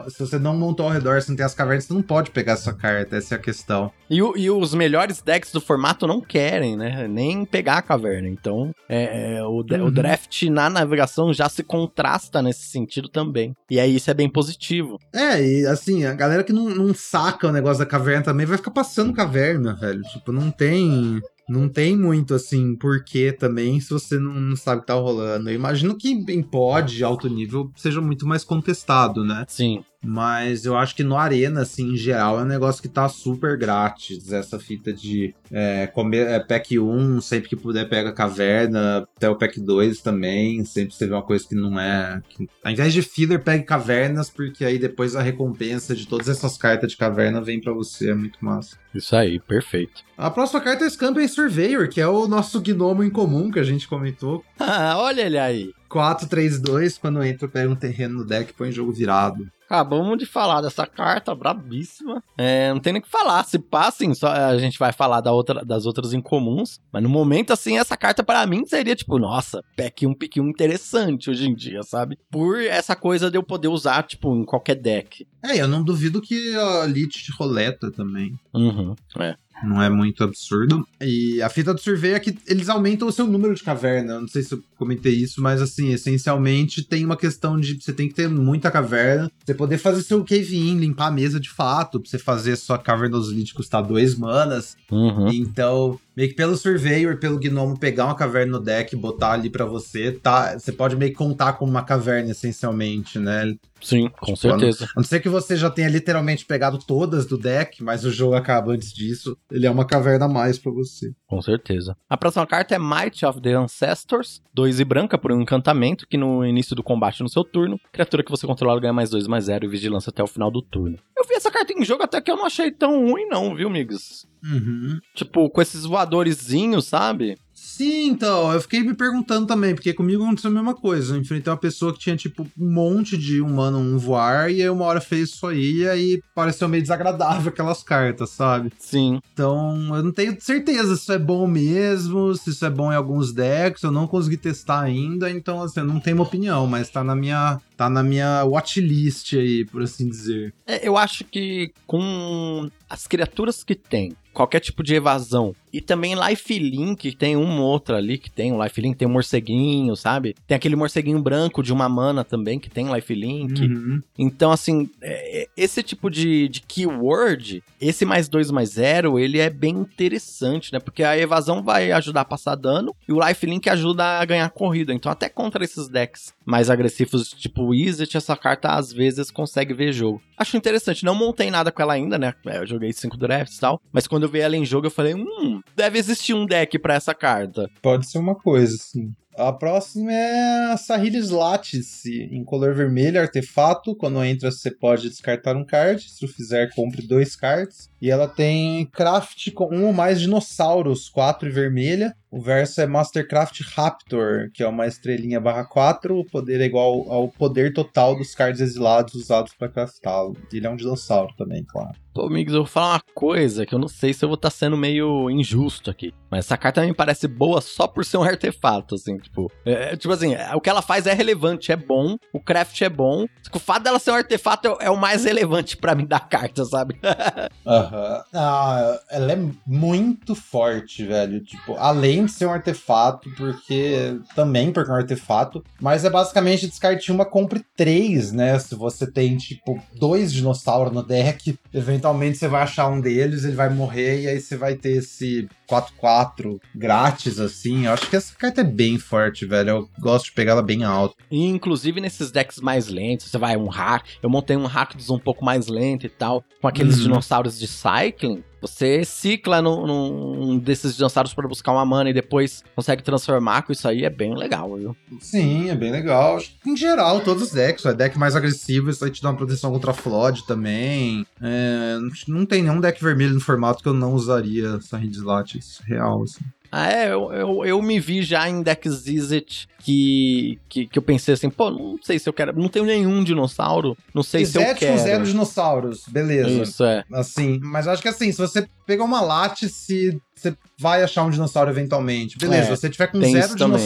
ó, se você não montou ao redor, se não tem as cavernas, você não pode pegar essa carta, essa é a questão. E, o- e os melhores decks do formato não querem, né? Nem pegar a caverna. Então, é, é, o, de- o Uhum. draft na navegação já se contrasta nesse sentido também. E aí isso é bem positivo. É, e assim, a galera que não, não saca o negócio da caverna também vai ficar passando caverna, velho. Tipo, não tem. Não tem muito assim porquê também se você não, não sabe o que tá rolando. Eu imagino que em pod, alto nível, seja muito mais contestado, né? Sim. Mas eu acho que no Arena, assim, em geral, é um negócio que tá super grátis. Essa fita de é, comer, é, pack 1, sempre que puder pega caverna, até o pack 2 também. Sempre você vê uma coisa que não é. Que, ao invés de filler, pegue cavernas, porque aí depois a recompensa de todas essas cartas de caverna vem pra você. É muito massa. Isso aí, perfeito. A próxima carta é Scampy Surveyor, que é o nosso gnomo em comum que a gente comentou. Ah, olha ele aí. 4, 3, 2, quando entra, pega um terreno no deck e põe jogo virado. Acabamos de falar dessa carta brabíssima. É, não tem nem o que falar. Se passem, só a gente vai falar da outra, das outras incomuns. Mas no momento, assim, essa carta pra mim seria tipo, nossa, pack 1, pick 1 interessante hoje em dia, sabe? Por essa coisa de eu poder usar, tipo, em qualquer deck. É, eu não duvido que a Lich roleta também. Uhum, é. Não é muito absurdo. E a fita do survey é que eles aumentam o seu número de caverna. Eu não sei se eu comentei isso, mas assim, essencialmente tem uma questão de você tem que ter muita caverna. Você poder fazer seu cave in, limpar a mesa de fato, pra você fazer sua caverna dos custar dois manas. Uhum. Então, meio que pelo Surveyor, pelo Gnomo pegar uma caverna no deck e botar ali pra você, tá? Você pode meio que contar como uma caverna, essencialmente, né? Sim, com Tipo, certeza. A não ser que você já tenha literalmente pegado todas do deck, mas o jogo acaba antes disso. Ele é uma caverna a mais pra você. Com certeza. A próxima carta é Might of the Ancestors, 2 e branca por um encantamento que no início do combate no seu turno, criatura que você controlar ganha mais 2 mais 0 e vigilância até o final do turno. Eu vi essa carta em jogo até que eu não achei tão ruim não, viu, migs? Uhum. Tipo, com esses voadorzinhos, sabe? Sim, então, eu fiquei me perguntando também, porque comigo aconteceu a mesma coisa. Eu enfrentei uma pessoa que tinha, tipo, um monte de humano, um voar, e aí uma hora fez isso aí, e aí pareceu meio desagradável aquelas cartas, sabe? Sim. Então, eu não tenho certeza se isso é bom mesmo, se isso é bom em alguns decks, eu não consegui testar ainda, então, assim, eu não tenho uma opinião, mas tá na minha, Tá na minha watchlist aí, por assim dizer. É, eu acho que com as criaturas que tem, qualquer tipo de evasão, e também lifelink, tem um ou outro ali que tem um lifelink, tem um morceguinho, sabe? Tem aquele morceguinho branco de uma mana também que tem lifelink. Uhum. Então, assim, é, é, esse tipo de, de keyword, esse mais dois mais zero, ele é bem interessante, né? Porque a evasão vai ajudar a passar dano e o lifelink ajuda a ganhar corrida. Então, até contra esses decks mais agressivos, tipo Izzet, essa carta às vezes consegue ver jogo. Acho interessante. Não montei nada com ela ainda, né? É, Eu joguei cinco drafts e tal. Mas quando eu vi ela em jogo, eu falei, hum, deve existir um deck pra essa carta. Pode ser uma coisa, sim. A próxima é a Sahiri's Lattice, em color vermelho, artefato. Quando entra, você pode descartar um card. Se o fizer, compre dois cards. E ela tem craft com um ou mais dinossauros, 4 e vermelha. O verso é Mastercraft Raptor, que é uma estrelinha barra 4. O poder é igual ao poder total dos cards exilados usados para craftá-lo. Ele é um dinossauro também, claro. Pô, amigos, eu vou falar uma coisa que eu não sei se eu vou estar sendo meio injusto aqui. Mas essa carta me parece boa só por ser um artefato, assim, tipo. é, tipo assim, é, o que ela faz é relevante, é bom, o craft é bom. O fato dela ser um artefato é, é o mais relevante pra mim da carta, sabe? Aham. Ah, ela é muito forte, velho. Tipo, além de ser um artefato, porque. Também porque é um artefato. Mas é basicamente descarte uma, compre três, né? Se você tem, tipo, dois dinossauros no deck, eventualmente você vai achar um deles, ele vai morrer, e aí você vai ter esse 4-4 grátis, assim. Eu acho que essa carta é bem forte, velho. Eu gosto de pegar ela bem alto. E, inclusive nesses decks mais lentos, você vai um hack. Eu montei um Rakdos um pouco mais lento e tal, com aqueles Uhum. dinossauros de cycling. Você cicla num, num desses dinossauros para buscar uma mana e depois consegue transformar com isso aí, é bem legal, viu? Sim, é bem legal. Em geral, todos os decks. É deck mais agressivo, isso aí te dá uma proteção contra Flood também. É, não- tem nenhum deck vermelho no formato que eu não usaria Sahid Lattice real, assim. Ah, é, eu, eu, eu me vi já em decks Izzet que, que, que eu pensei assim, pô, não sei se eu quero. Não tenho nenhum dinossauro, não sei se eu quero. zero dinossauros, beleza. Isso é. Assim, mas acho que assim, se você pegar uma Lattice, você vai achar um dinossauro eventualmente. Beleza, É, se você tiver com zero isso também.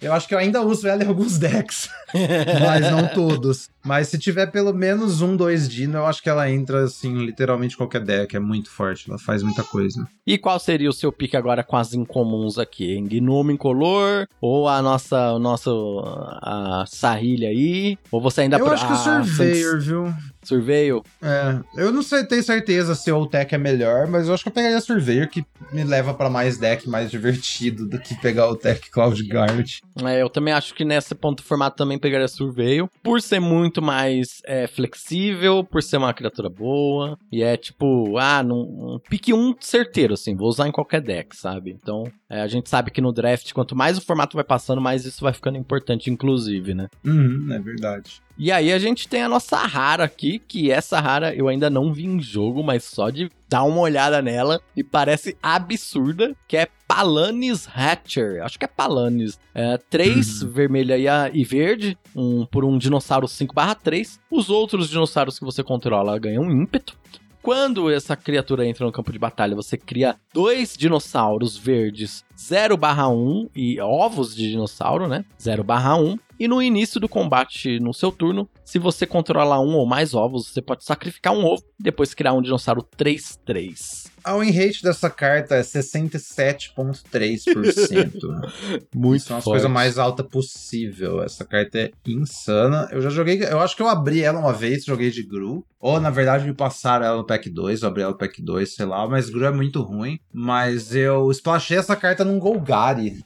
Eu acho que eu ainda uso ela em alguns decks. mas não todos. Mas se tiver pelo menos um, dois dino, eu acho que ela entra, assim, literalmente qualquer deck. É muito forte, ela faz muita coisa. E qual seria o seu pique agora com as incomuns aqui? Hein? Gnome incolor? Ou a nossa, o nosso a Sarrilha aí? Ou você ainda eu pro- acho que o Surveyor, viu? Surveyor? É, eu não sei, tenho certeza se o tech é melhor, mas eu acho que eu pegaria Surveyor, que me leva pra mais deck mais divertido do que pegar o tech Cloud Guard. É, eu também acho que nesse ponto do formato também pegaria Surveil, por ser muito mais é, flexível, por ser uma criatura boa, e é tipo, ah, num, um pique um certeiro, assim, vou usar em qualquer deck, sabe? Então, é, a gente sabe que no draft, quanto mais o formato vai passando, mais isso vai ficando importante, inclusive, né? Uhum, é verdade. E aí a gente tem a nossa rara aqui, que essa rara eu ainda não vi em jogo, mas só de dar uma olhada nela e parece absurda, que é Palanis Hatcher. Acho que é Palanis. É, três vermelha e, verde, um, por um dinossauro 5/3. Os outros dinossauros que você controla ganham um ímpeto. Quando essa criatura entra no campo de batalha, você cria dois dinossauros verdes 0/1 e ovos de dinossauro, né? 0/1. E no início do combate, no seu turno, se você controlar um ou mais ovos, você pode sacrificar um ovo e depois criar um dinossauro 3-3. A win rate dessa carta é 67,3%. Muito Isso é uma forte. coisa mais alta possível. Essa carta é insana. Eu já joguei. Eu acho que eu abri ela uma vez, joguei de Gru. Ou, na verdade, me passaram ela no pack 2. Eu abri ela no pack 2, sei lá. Mas Gru é muito ruim. Mas eu splashei essa carta num Golgari.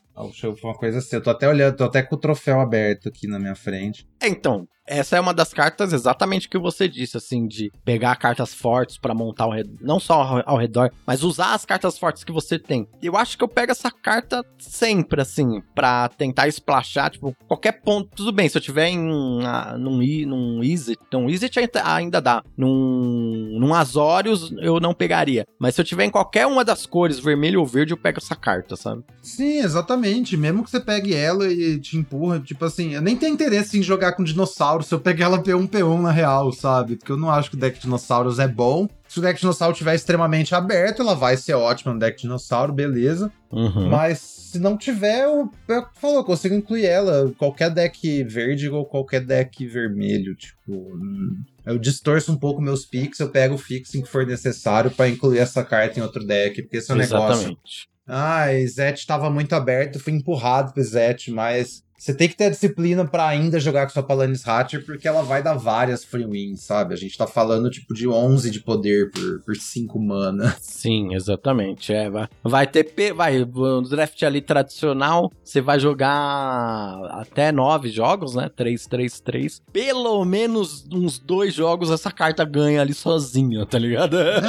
Uma coisa assim. Eu tô até olhando, tô até com o troféu aberto aqui na minha frente. É, Então, essa é uma das cartas exatamente que você disse, assim, de pegar cartas fortes pra montar ao redor, não só ao- redor, mas usar as cartas fortes que você tem. Eu acho que eu pego essa carta sempre, assim, pra tentar splashar, tipo, qualquer ponto. Tudo bem, se eu tiver em ah, num, num Izzet, então Izzet ainda, ainda dá. Num, num Azorius eu não pegaria. Mas se eu tiver em qualquer uma das cores, vermelho ou verde, eu pego essa carta, sabe? Sim, exatamente. Mesmo que você pegue ela e te empurra, tipo assim, eu nem tenho interesse em jogar com dinossauro se eu pegar ela P1 P1 na real, sabe? Porque eu não acho que o deck de dinossauros é bom. Se o deck dinossauro estiver extremamente aberto, ela vai ser ótima no deck dinossauro, beleza. Uhum. Mas se não tiver, eu, eu falou, eu consigo incluir ela. Qualquer deck verde ou qualquer deck vermelho. Tipo, hum, eu distorço um pouco meus picks, eu pego o fixing que for necessário pra incluir essa carta em outro deck, porque esse é um negócio. Exatamente. Ah, Zet estava muito aberto, fui empurrado pro Zet, mas você tem que ter a disciplina pra ainda jogar com sua Palanis Hatcher, porque ela vai dar várias free wins, sabe? A gente tá falando tipo de 11 de poder por, por 5 mana. Sim, exatamente. É, vai, vai ter. Vai, no draft ali tradicional, você vai jogar até nove jogos, né? 3, 3, 3. Pelo menos uns dois jogos essa carta ganha ali sozinha, tá ligado? É,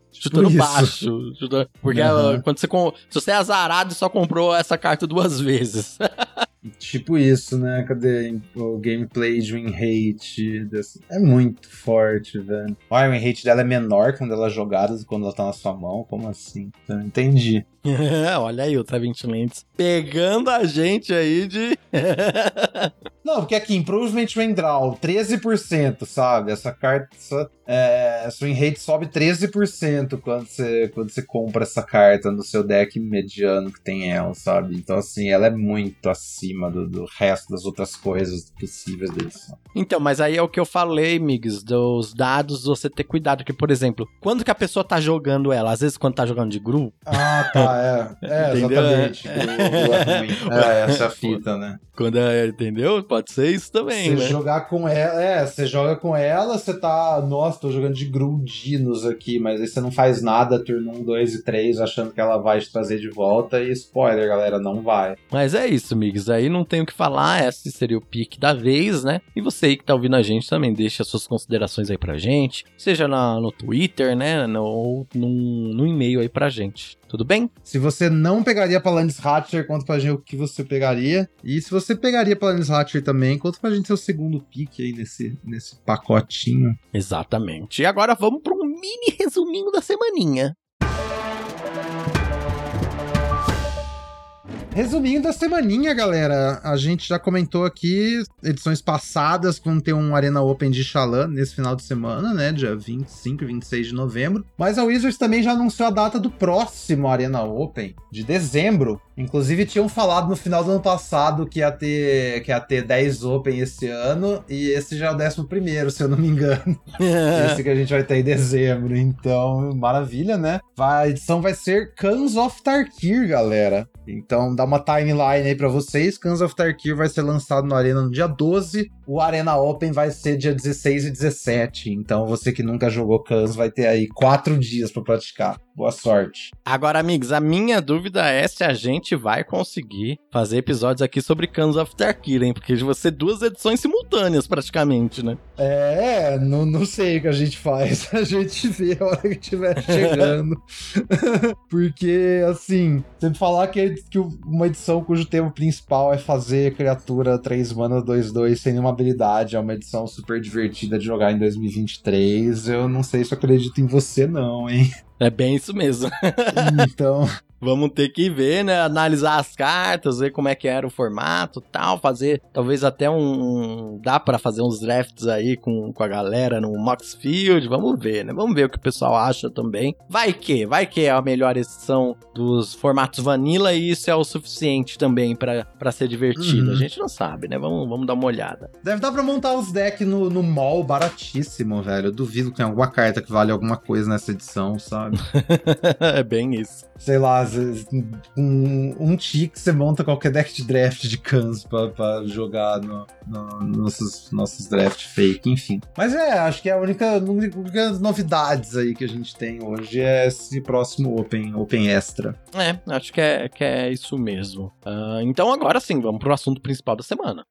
Chutando isso. baixo. chutando- Porque Aham. uh, quando você. Se você é azarado e só comprou essa carta duas vezes. Tipo isso, né? Cadê o gameplay de Win Rate? desse- É muito forte, velho. Uai, o Win Rate dela é menor quando ela é jogada do que quando ela tá na sua mão? Como assim? Não entendi. Olha aí o Travint Lentes pegando a gente aí de. Não, porque aqui, Improvement Rain Draw, 13%, sabe? Essa carta, essa, é, win rate sobe 13% quando você, quando você compra essa carta no seu deck mediano que tem ela, sabe? Então, assim, ela é muito acima do, do resto das outras coisas possíveis da edição. Então, mas aí é o que eu falei, Migs, dos dados você ter cuidado. Porque, por exemplo, quando que a pessoa tá jogando ela? Às vezes quando tá jogando de grupo, Ah, tá, é. É, Entendeu? exatamente. É. É, essa é a fita, né? quando é, entendeu? Pode ser isso também, Você né? jogar com ela, é, você joga com ela, você tá, nossa, tô jogando de Grundinos aqui, mas aí você não faz nada turno 1, 2 e 3 achando que ela vai te trazer de volta e spoiler, galera, não vai. Mas é isso, Migs. Aí não tem o que falar. Esse seria o pique da vez, né? E você aí que tá ouvindo a gente também, deixa suas considerações aí pra gente. Seja na, no Twitter, né? No, ou num, no e-mail aí pra gente. Tudo bem? Se você não pegaria Palanis Hatcher, conta pra gente o que você pegaria. E se você pegaria Palanis Hatcher também, conta pra gente seu segundo pique aí nesse, nesse pacotinho. Exatamente. E agora vamos para um mini resuminho da semaninha. Resumindo a semaninha, galera, a gente já comentou aqui edições passadas que vão ter um Arena Open de Xalã nesse final de semana, né? Dia 25 e 26 de novembro. Mas a Wizards também já anunciou a data do próximo Arena Open, de dezembro. Inclusive, tinham falado no final do ano passado que ia ter, que ia ter 10 Open esse ano, e esse já é o 11, se eu não me engano. Esse que a gente vai ter em dezembro. Então, maravilha, né? Vai- A edição vai ser Cans of Tarkir, galera. Então, dá uma timeline aí pra vocês. Cans of Tarkir vai ser lançado no Arena no dia 12. O Arena Open vai ser dia 16 e 17. Então, você que nunca jogou Cans vai ter aí quatro dias pra praticar. Boa sorte. Agora, amigos, a minha dúvida é se a gente vai conseguir fazer episódios aqui sobre Cans of Tarkir, hein? Porque vai ser duas edições simultâneas, praticamente, né? É, não, não sei o que a gente faz. A gente vê a hora que estiver chegando. Porque, assim, sempre falar que, que uma edição cujo tema principal é fazer criatura 3 mana 2-2 sem nenhuma habilidade é uma edição super divertida de jogar em 2023. Eu não sei se eu acredito em você, não, hein? É bem isso mesmo. Então, Vamos ter que ver, né? Analisar as cartas, ver como é que era o formato tal. Fazer talvez até um. Dá pra fazer uns drafts aí com, com a galera no Moxfield. Vamos ver, né? Vamos ver o que o pessoal acha também. Vai que, vai que é a melhor edição dos formatos vanilla e isso é o suficiente também pra pra ser divertido. Uhum. A gente não sabe, né? Vamos, vamos dar uma olhada. deve dar pra montar os decks no, no mall baratíssimo, velho. Eu duvido que tenha alguma carta que vale alguma coisa nessa edição, sabe? é bem isso. sei lá, um, um tique você monta qualquer deck de draft de Cans pra, pra jogar no, no- nossos, nossos draft fake, enfim. Mas é, acho que a única, única novidades aí que a gente tem hoje é esse próximo Open, Open Extra. É, acho que é, que é isso mesmo. Ah, então agora sim, vamos pro assunto principal da semana.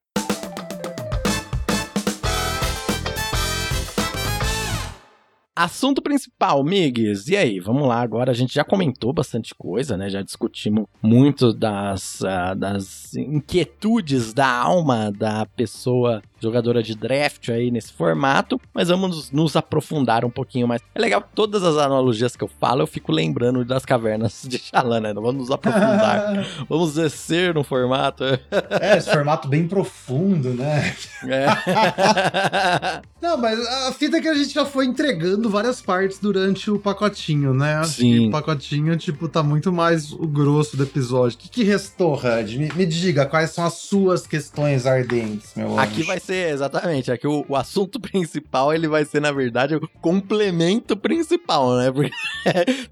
Assunto principal, Migs. E aí, vamos lá. Agora a gente já comentou bastante coisa, né? Já discutimos muito das, ah, das inquietudes da alma da pessoa jogadora de draft aí nesse formato, mas vamos nos aprofundar um pouquinho mais. É legal todas as analogias que eu falo, eu fico lembrando das cavernas de Xalã, né? Vamos nos aprofundar, vamos descer no formato. É, esse formato bem profundo, né? É. Não, mas a fita é que a gente já foi entregando várias partes durante o pacotinho, né? Acho Sim. o pacotinho, tipo, tá muito mais o grosso do episódio. O que, que restou, Hud? Me, me diga, quais são as suas questões ardentes, meu Aqui anjo? vai ser, exatamente, aqui o, o assunto principal, ele vai ser, na verdade, o complemento principal, né? Porque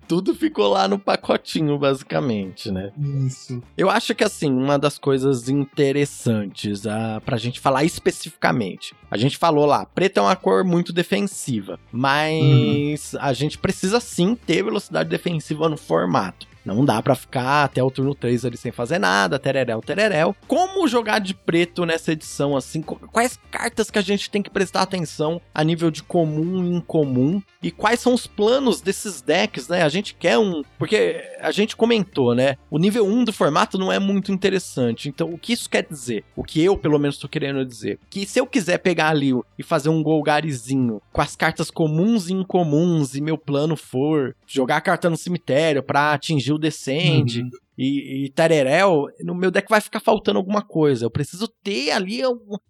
tudo ficou lá no pacotinho, basicamente, né? Isso. Eu acho que, assim, uma das coisas interessantes ah, pra gente falar especificamente. A gente falou lá, preto é uma cor muito defensiva, mas a gente precisa sim ter velocidade defensiva no formato. Não dá pra ficar até o turno 3 ali sem fazer nada, tereréu, tereréu. Como jogar de preto nessa edição, assim? qu- Quais cartas que a gente tem que prestar atenção a nível de comum e incomum? E quais são os planos desses decks, né? A gente quer um... Porque a gente comentou, né? O nível 1 do formato não é muito interessante. Então, o que isso quer dizer? O que eu, pelo menos, tô querendo dizer? Que se eu quiser pegar ali e fazer um Golgarizinho com as cartas comuns e incomuns e meu plano for jogar a carta no cemitério pra atingir o Descend Uhum. e, e Tarerel, no meu deck vai ficar faltando alguma coisa. Eu preciso ter ali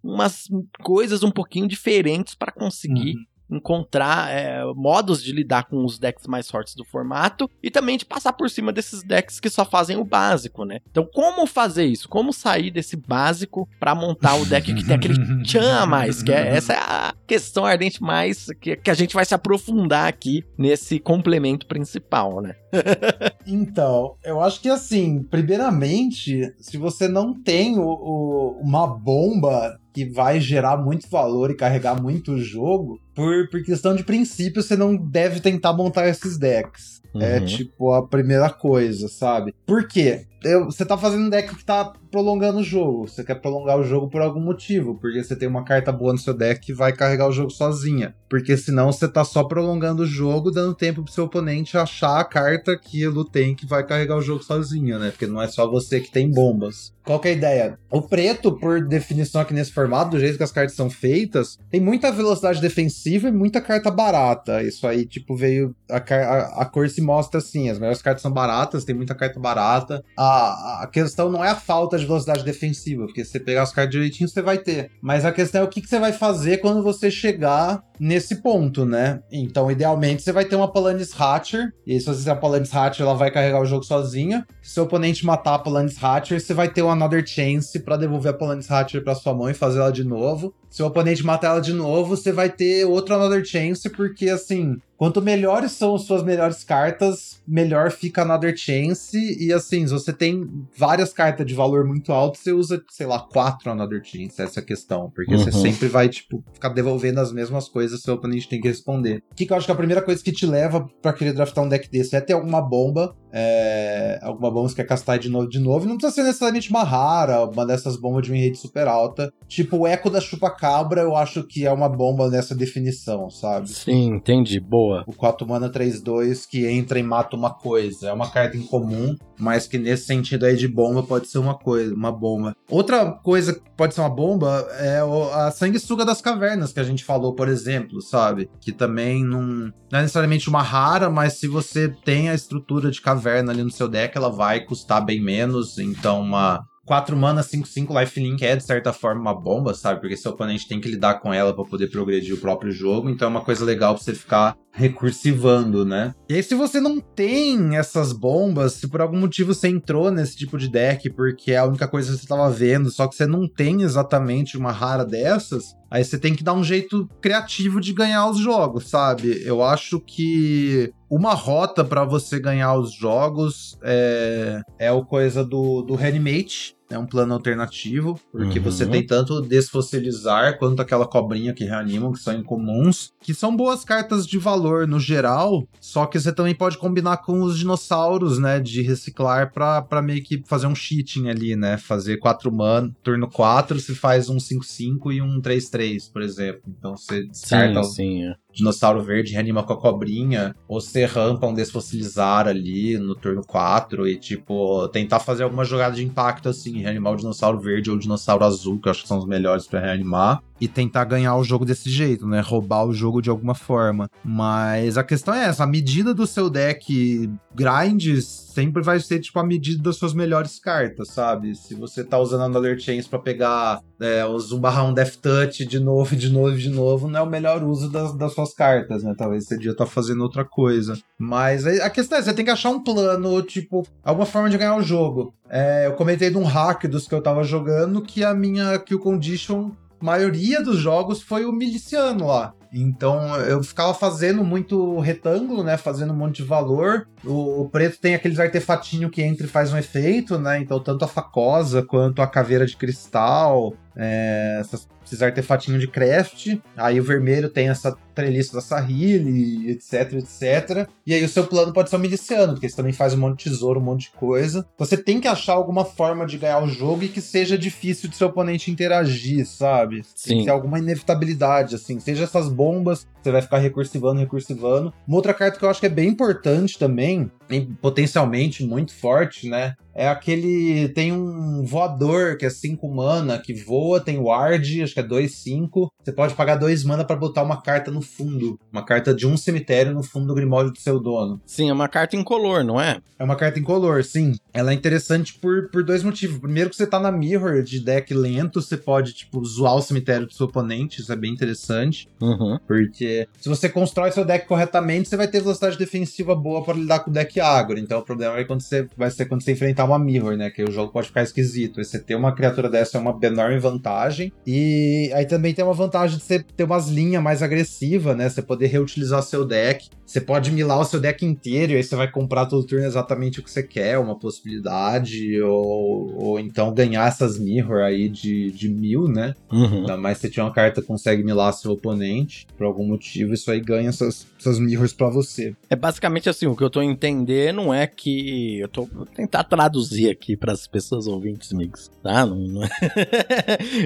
umas coisas um pouquinho diferentes pra conseguir encontrar é, modos de lidar com os decks mais fortes do formato e também de passar por cima desses decks que só fazem o básico, né? Então, como fazer isso? Como sair desse básico pra montar o deck que tem aquele tchan a mais? Que é, essa é a questão ardente mais que, que a gente vai se aprofundar aqui nesse complemento principal, né? Então, eu acho que assim, primeiramente, se você não tem o, o- uma bomba que vai gerar muito valor e carregar muito jogo, por, por questão de princípio, você não deve tentar montar esses decks. É Uhum. tipo a primeira coisa, sabe? Por quê? Eu- você tá fazendo um deck que tá prolongando o jogo. Você quer prolongar o jogo por algum motivo. Porque você tem uma carta boa no seu deck que vai carregar o jogo sozinha. Porque senão você tá só prolongando o jogo, dando tempo pro seu oponente achar a carta que ele tem que vai carregar o jogo sozinha, né? Porque não é só você que tem bombas. Qual que é a ideia? O preto, por definição aqui nesse formato, do jeito que as cartas são feitas, tem muita velocidade defensiva e muita carta barata. Isso aí, tipo, veio. A, a, a cor se mostra assim: as melhores cartas são baratas, tem muita carta barata. A, a questão não é a falta de velocidade defensiva, porque se você pegar as cartas direitinho, você vai ter. Mas a questão é o que, que você vai fazer quando você chegar nesse ponto, né? Então, idealmente, você vai ter uma Palanis Hatcher. E aí, se você tem a Palanis Hatcher, ela vai carregar o jogo sozinha. Se seu oponente matar a Palanis Hatcher, você vai ter um Another Chance pra devolver a Palanis Hatcher pra sua mão e fazer ela de novo. Se o oponente matar ela de novo, você vai ter outro Another Chance, porque assim, quanto melhores são suas melhores cartas, melhor fica Another Chance. E assim, se você tem várias cartas de valor muito alto, você usa, sei lá, quatro Another Chance, essa é a questão. Porque você Uhum. sempre vai, tipo, ficar devolvendo as mesmas coisas, seu oponente tem que responder. O que, que eu acho que a primeira coisa que te leva pra querer draftar um deck desse é ter alguma bomba. É, alguma bomba que quer castar de novo de novo. E não precisa ser necessariamente uma rara, uma dessas bombas de rate super alta. Tipo, o Eco da Chupa-Cabra, eu acho que é uma bomba nessa definição, sabe? Sim, entendi. Boa. O 4 mana 3-2 que entra e mata uma coisa. É uma carta incomum, mas que nesse sentido aí de bomba pode ser uma coisa, uma bomba. Outra coisa que pode ser uma bomba é a sanguessuga das cavernas que a gente falou, por exemplo, sabe? Que também não, não é necessariamente uma rara, mas se você tem a estrutura de caverna ali no seu deck, ela vai custar bem menos. Então, uma 4 mana, 5-5 lifelink é de certa forma uma bomba, sabe? Porque seu oponente tem que lidar com ela pra poder progredir o próprio jogo. Então é uma coisa legal pra você ficar recursivando, né? E aí, se você não tem essas bombas, se por algum motivo você entrou nesse tipo de deck porque é a única coisa que você tava vendo, só que você não tem exatamente uma rara dessas, aí você tem que dar um jeito criativo de ganhar os jogos, sabe? Eu acho que uma rota pra você ganhar os jogos é, é o coisa do, do Reanimate. É um plano alternativo, porque Uhum. você tem tanto desfossilizar quanto aquela cobrinha que reanimam, que são incomuns, que são boas cartas de valor no geral, só que você também pode combinar com os dinossauros, né, de reciclar pra, pra meio que fazer um cheating ali, né, fazer 4 mana, turno 4, você faz um 5-5 e um 3-3, por exemplo. Então você descarta Sim, sim. é. Dinossauro verde reanima com a cobrinha, ou você rampa um desfossilizar ali no turno 4 e, tipo, tentar fazer alguma jogada de impacto assim, reanimar o dinossauro verde ou o dinossauro azul, que eu acho que são os melhores pra reanimar. E tentar ganhar o jogo desse jeito, né? Roubar o jogo de alguma forma. Mas a questão é essa: a medida do seu deck grinds sempre vai ser tipo a medida das suas melhores cartas, sabe? Se você tá usando a Another Chains pra pegar é, os 1/1 Death Touch de novo, de novo, de novo, não é o melhor uso das, das suas cartas, né? Talvez você devia estar tá fazendo outra coisa. Mas a questão é, você tem que achar um plano, tipo, alguma forma de ganhar o jogo. É, eu comentei de um hack dos que eu tava jogando que a minha kill condition maioria dos jogos foi o miliciano lá. Então eu ficava fazendo muito retângulo, né? Fazendo um monte de valor. O, o preto tem aqueles artefatinhos que entra e faz um efeito, né? Então tanto a facosa quanto a caveira de cristal, é, essas esses artefatinhos de craft. Aí o vermelho tem essa treliça da Sahili, etc, etc. E aí o seu plano pode ser um miliciano, porque você também faz um monte de tesouro, um monte de coisa. Você tem que achar alguma forma de ganhar o jogo e que seja difícil de seu oponente interagir, sabe? Sim. Tem que ter alguma inevitabilidade, assim. Seja essas bombas, você vai ficar recursivando, recursivando. Uma outra carta que eu acho que é bem importante também, e potencialmente muito forte, né? É aquele. Tem um voador que é 5 mana, que voa, tem ward, acho que é 2, 5. Você pode pagar 2 mana para botar uma carta no fundo. Uma carta de um cemitério no fundo do grimório do seu dono. Sim, é uma carta incolor, não é? É uma carta incolor, sim. Ela é interessante por, por dois motivos. Primeiro, que você tá na mirror de deck lento, você pode, tipo, zoar o cemitério do seu oponente. Isso é bem interessante. Uhum. Porque se você constrói seu deck corretamente, você vai ter velocidade defensiva boa para lidar com o deck agro. Então o problema é quando você, vai ser quando você enfrentar uma mirror, né? Que o jogo pode ficar esquisito. E você ter uma criatura dessa é uma enorme vantagem. E aí também tem uma vantagem de você ter umas linhas mais agressivas, né? Você poder reutilizar seu deck. Você pode milar o seu deck inteiro e aí você vai comprar todo turno exatamente o que você quer, uma possibilidade. Ou, ou então ganhar essas mirror aí de, de mil, né? Uhum. Ainda mais se você tiver uma carta que consegue milar seu oponente, por algum motivo, isso aí ganha essas, essas mirrors pra você. É basicamente assim, o que eu tô entendendo é que eu tô vou tentar traduzir aqui para as pessoas ouvintes mix, tá? Não, não é...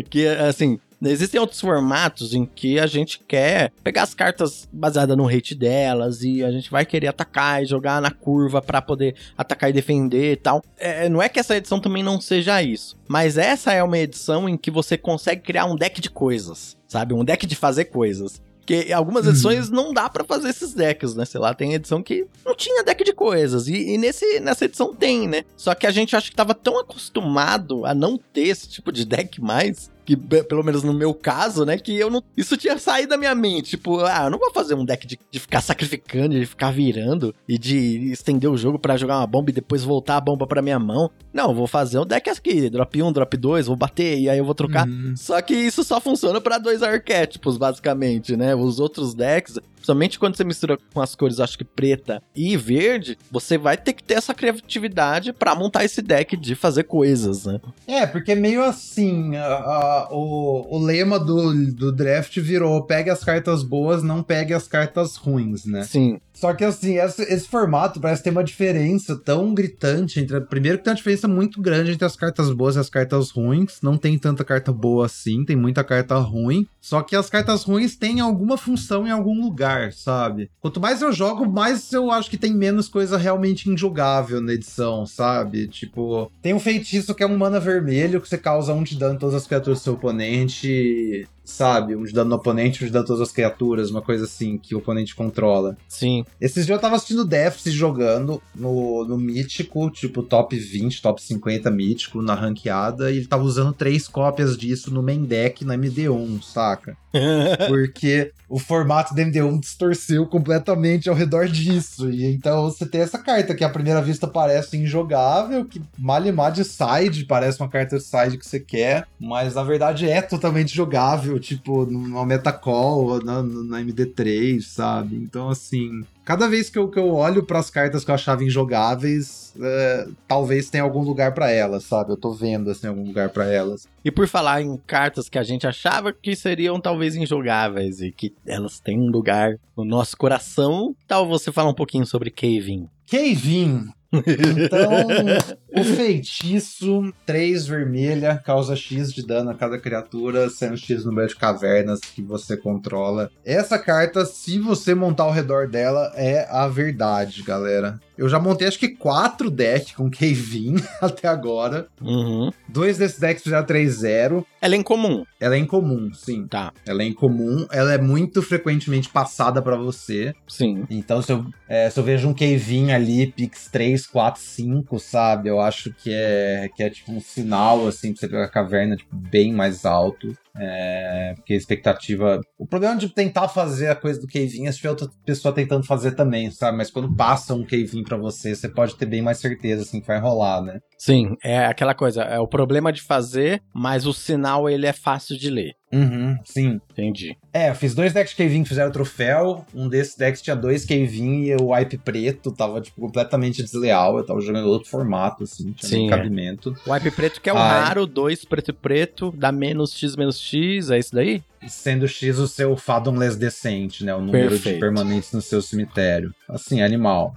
que assim, Existem outros formatos em que a gente quer pegar as cartas baseadas no rate delas e a gente vai querer atacar e jogar na curva para poder atacar e defender e tal. É, não é que essa edição também não seja isso, mas essa é uma edição em que você consegue criar um deck de coisas, sabe? Um deck de fazer coisas. Porque algumas edições uhum. não dá para fazer esses decks, né? Sei lá, tem edição que não tinha deck de coisas. E, e, nesse, nessa edição tem, né? Só que a gente acha que tava tão acostumado a não ter esse tipo de deck mais que pelo menos no meu caso, né, que eu não, isso tinha saído da minha mente, tipo, ah, eu não vou fazer um deck de, de ficar sacrificando, de ficar virando e de estender o jogo para jogar uma bomba e depois voltar a bomba para minha mão. Não, vou fazer um deck aqui, drop 1, drop 2, vou bater e aí eu vou trocar. Uhum. Só que isso só funciona para dois arquétipos, basicamente, né? Os outros decks, Somente quando você mistura com as cores, acho que preta e verde, você vai ter que ter essa criatividade para montar esse deck de fazer coisas, né? É, porque meio assim, a, a, o, o lema do, do draft virou pegue as cartas boas, não pegue as cartas ruins, né? Sim. Só que assim, esse, esse, formato parece ter uma diferença tão gritante entre. Primeiro que tem uma diferença muito grande entre as cartas boas e as cartas ruins. Não tem tanta carta boa assim, tem muita carta ruim. Só que as cartas ruins têm alguma função em algum lugar, sabe? Quanto mais eu jogo, mais eu acho que tem menos coisa realmente injogável na edição, sabe? Tipo, tem um feitiço que é um mana vermelho que você causa um de dano em todas as criaturas do seu oponente sabe? Um de dano no oponente, um de dano a todas as criaturas, uma coisa assim que o oponente controla. Sim. Esses dias eu tava assistindo Deaths jogando no, no Mítico, tipo top 20, top 50 Mítico, na ranqueada, e ele tava usando três cópias disso no main deck na MD1, saca? Porque o formato da MD1 distorceu completamente ao redor disso. E então você tem essa carta que à primeira vista parece injogável, que malemar de side, parece uma carta side que você quer, mas na verdade é totalmente jogável, tipo, numa metacall, na, na MD3, sabe? Então, assim, cada vez que eu, que eu olho para as cartas que eu achava injogáveis, é, talvez tenha algum lugar para elas, sabe? Eu tô vendo assim algum lugar para elas. E por falar em cartas que a gente achava que seriam talvez injogáveis e que elas têm um lugar no nosso coração, tal você falar um pouquinho sobre Kevin. Kevin, então, o feitiço 3 vermelha causa X de dano a cada criatura, sendo X número de cavernas que você controla. Essa carta, se você montar ao redor dela, é a verdade, galera. Eu já montei acho que quatro decks com Kevin até agora. Uhum. Dois desses decks fizeram 3-0. Ela é incomum. Ela é incomum, sim. Tá, Ela é incomum. Ela é muito frequentemente passada pra você. sim. Então, se eu, é, se eu vejo um Kevin ali, Pix 3, 4, 5, sabe? Eu acho que é, que é tipo um sinal, assim, pra você pegar a caverna tipo, bem mais alto. É, porque a expectativa. O problema de tentar fazer a coisa do Kevin é se tiver outra pessoa tentando fazer também, sabe? Mas quando passa um Kevin pra você, você pode ter bem mais certeza, assim, que vai rolar, né? Sim, é aquela coisa, é o problema de fazer, mas o sinal ele é fácil de ler. Uhum, sim. Entendi. É, eu fiz dois decks de Kevin que fizeram troféu. Um desses decks tinha dois Kevin e o wipe preto tava, tipo, completamente desleal. Eu tava jogando outro formato, assim, tinha Sim, é. cabimento. O wipe preto que é o Ai. raro, dois preto e preto, dá menos x menos x, é isso daí? Sendo X o seu Fathomless decente, né? O número Perfeito. de permanentes no seu cemitério. Assim, animal.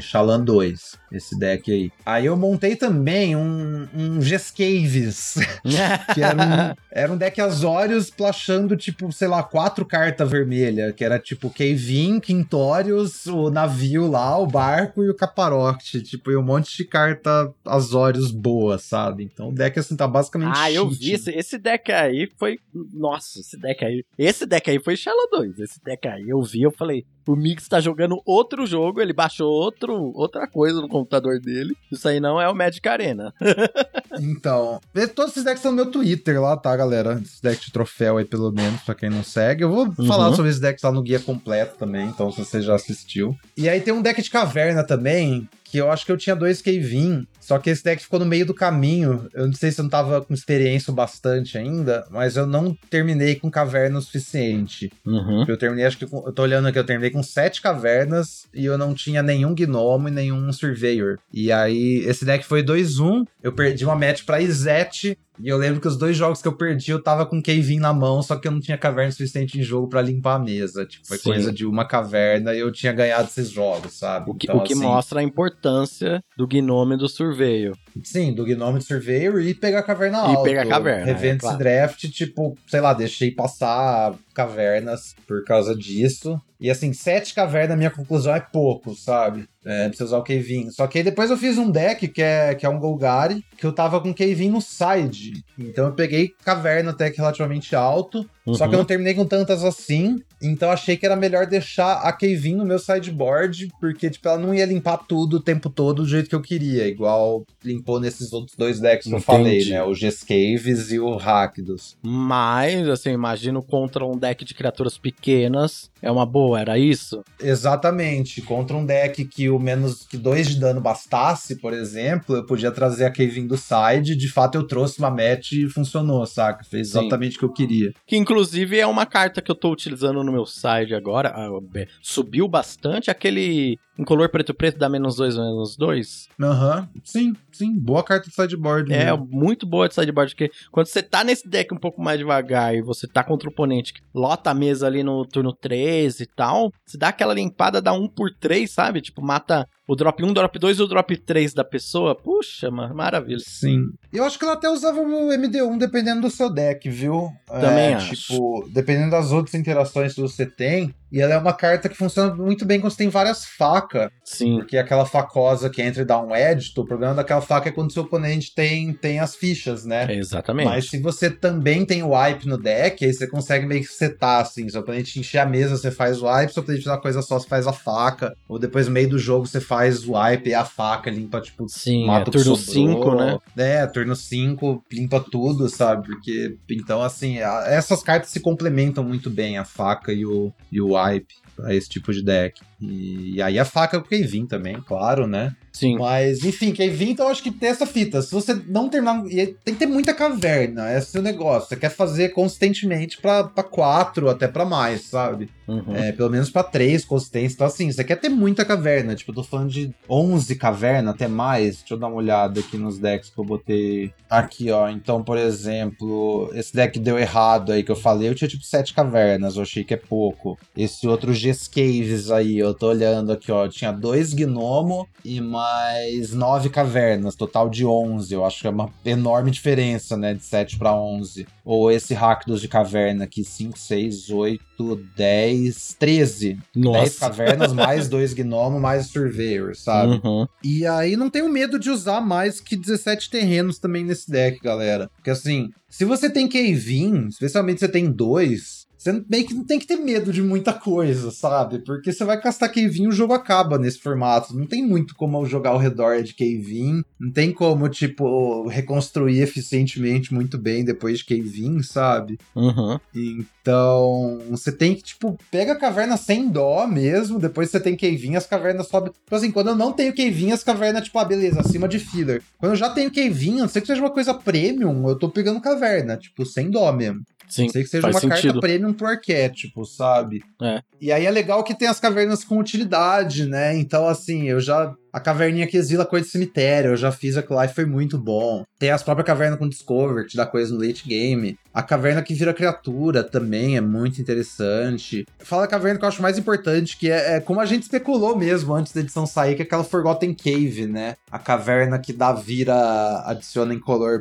Xalan 2, esse deck aí. Aí eu montei também um, um Gescaves, que era um, era um deck Azorius plachando, tipo, sei lá, quatro cartas vermelhas, que era tipo Kevin, Quintorius, o navio lá, o barco e o Caparote, tipo, e um monte de carta Azorius boa, sabe? Então o deck, assim, tá basicamente Ah, eu cheat. vi. Esse, esse deck aí foi. Nossa, esse deck aí. Esse deck aí foi Shala 2. Esse deck aí eu vi, eu falei. O Mix tá jogando outro jogo, ele baixou outro, outra coisa no computador dele. Isso aí não é o Magic Arena. Então, todos esses decks estão no meu Twitter lá, tá, galera? Esses decks de troféu aí, pelo menos, pra quem não segue. Eu vou Uhum. falar sobre esses decks lá no guia completo também, então se você já assistiu. E aí tem um deck de caverna também, que eu acho que eu tinha dois Kevin, só que esse deck ficou no meio do caminho. Eu não sei se eu não tava com experiência o bastante ainda, mas eu não terminei com caverna o suficiente. Uhum. Eu terminei, acho que eu tô olhando aqui, eu terminei com sete cavernas e eu não tinha nenhum gnomo e nenhum surveyor. E aí, esse deck foi 2-1, eu perdi uma match pra Izete. E eu lembro que os dois jogos que eu perdi, eu tava com Kevin na mão, só que eu não tinha caverna suficiente em jogo pra limpar a mesa. Tipo, foi Sim. coisa de uma caverna e eu tinha ganhado esses jogos, sabe? O que, Então, o que assim, mostra a importância do Gnome do Surveio. Sim, do Gnome de Surveyor e pegar a caverna E alta. pegar a caverna, Revendo é, claro. esse draft, tipo, sei lá, deixei passar cavernas por causa disso. E assim, sete cavernas, minha conclusão é pouco, sabe? É, precisa usar o Kevin. Só que aí depois eu fiz um deck que é, que é um Golgari, que eu tava com Kevin no side. Então eu peguei caverna até que relativamente alto. Só Uhum. que eu não terminei com tantas assim. Então achei que era melhor deixar a Kevin no meu sideboard, porque, tipo, ela não ia limpar tudo o tempo todo do jeito que eu queria, igual limpou nesses outros dois decks que eu Entendi. falei, né? O Gescaves e o Rakdos. Mas, assim, imagino contra um deck de criaturas pequenas. É uma boa, era isso? Exatamente. Contra um deck que o menos que dois de dano bastasse, por exemplo, eu podia trazer a Kevin do side. De fato, eu trouxe uma match e funcionou, saca? Fez Sim. exatamente o que eu queria. Que inclusive é uma carta que eu tô utilizando no meu side agora. Ah, be- Subiu bastante aquele incolor preto e preto dá menos dois, menos dois. Aham. Sim, sim. Boa carta de sideboard. É mesmo. muito boa de sideboard, porque quando você tá nesse deck um pouco mais devagar e você tá contra o oponente que lota a mesa ali no turno 13 e tal, você dá aquela limpada, dá um por três, sabe? Tipo, mata o drop 1, drop 2 e o drop 3 da pessoa. Puxa, mano, maravilha. Sim. Eu acho que ela até usava o MD1 dependendo do seu deck, viu? Também é, acho. Tipo, dependendo das outras interações que você tem. E ela é uma carta que funciona muito bem quando você tem várias facas. Sim. Porque aquela facosa que entra e dá um edge, o problema daquela faca é quando seu oponente tem, tem as fichas, né? Exatamente. Mas se você também tem o wipe no deck, aí você consegue meio que setar, assim. Se o oponente encher a mesa, você faz o wipe. Se o oponente fizer uma coisa só, você faz a faca. Ou depois, no meio do jogo, você faz o wipe e a faca limpa, tipo, Sim, é mata o que turno sobrou. 5, né? É, turno 5 limpa tudo, sabe? Porque, então, assim, a- essas cartas se complementam muito bem, a faca e o, e o wipe, pra esse tipo de deck. E, e aí a faca é o Kevin também, claro, né? Sim. Mas, enfim, Kevin, então eu acho que tem essa fita. Se você não terminar. Tem que ter muita caverna, esse é o negócio. Você quer fazer consistentemente pra, pra quatro, até pra mais, sabe? Uhum. É, pelo menos pra três consistência. Então, assim, você quer ter muita caverna. Tipo, eu tô falando de 11 caverna, até mais. Deixa eu dar uma olhada aqui nos decks que eu botei. Aqui, ó. Então, por exemplo, esse deck deu errado aí que eu falei. Eu tinha, tipo, sete cavernas. Eu achei que é pouco. Esse outro G-Caves aí, eu tô olhando aqui, ó. Tinha dois gnomo e mais nove cavernas, total de 11. Eu acho que é uma enorme diferença, né? De 7 pra 11. Ou esse Rakdos de caverna aqui, 5, 6, 8, 10, 13. 10 Nossa. cavernas, mais dois gnomo, mais surveyor, sabe? Uhum. E aí não tenho medo de usar mais que 17 terrenos também nesse deck, galera. Porque assim, se você tem Kevin, especialmente se você tem dois, você meio que não tem que ter medo de muita coisa, sabe? Porque você vai castar Kevin e o jogo acaba nesse formato. Não tem muito como jogar ao redor de Kevin. Não tem como, tipo, reconstruir eficientemente muito bem depois de Kevin, sabe? Uhum. Então, você tem que, tipo, pega a caverna sem dó mesmo, depois você tem Kevin, as cavernas sobem. Tipo assim, quando eu não tenho Kevin, as cavernas, tipo, ah, beleza, acima de filler. Quando eu já tenho Kevin, a não sei que seja uma coisa premium, eu tô pegando caverna, tipo, sem dó mesmo. Sim, sei que seja uma sentido. carta premium pro arquétipo, sabe? É. E aí é legal que tem as cavernas com utilidade, né? Então, assim, eu já. A caverninha que exila coisa de cemitério, eu já fiz aquilo lá e foi muito bom. Tem as próprias cavernas com Discover, que dá coisa no late game. A caverna que vira criatura também é muito interessante. Fala a caverna que eu acho mais importante, que é, é como a gente especulou mesmo antes da edição sair, que é aquela Forgotten Cave, né? A caverna que dá vira, adiciona em color,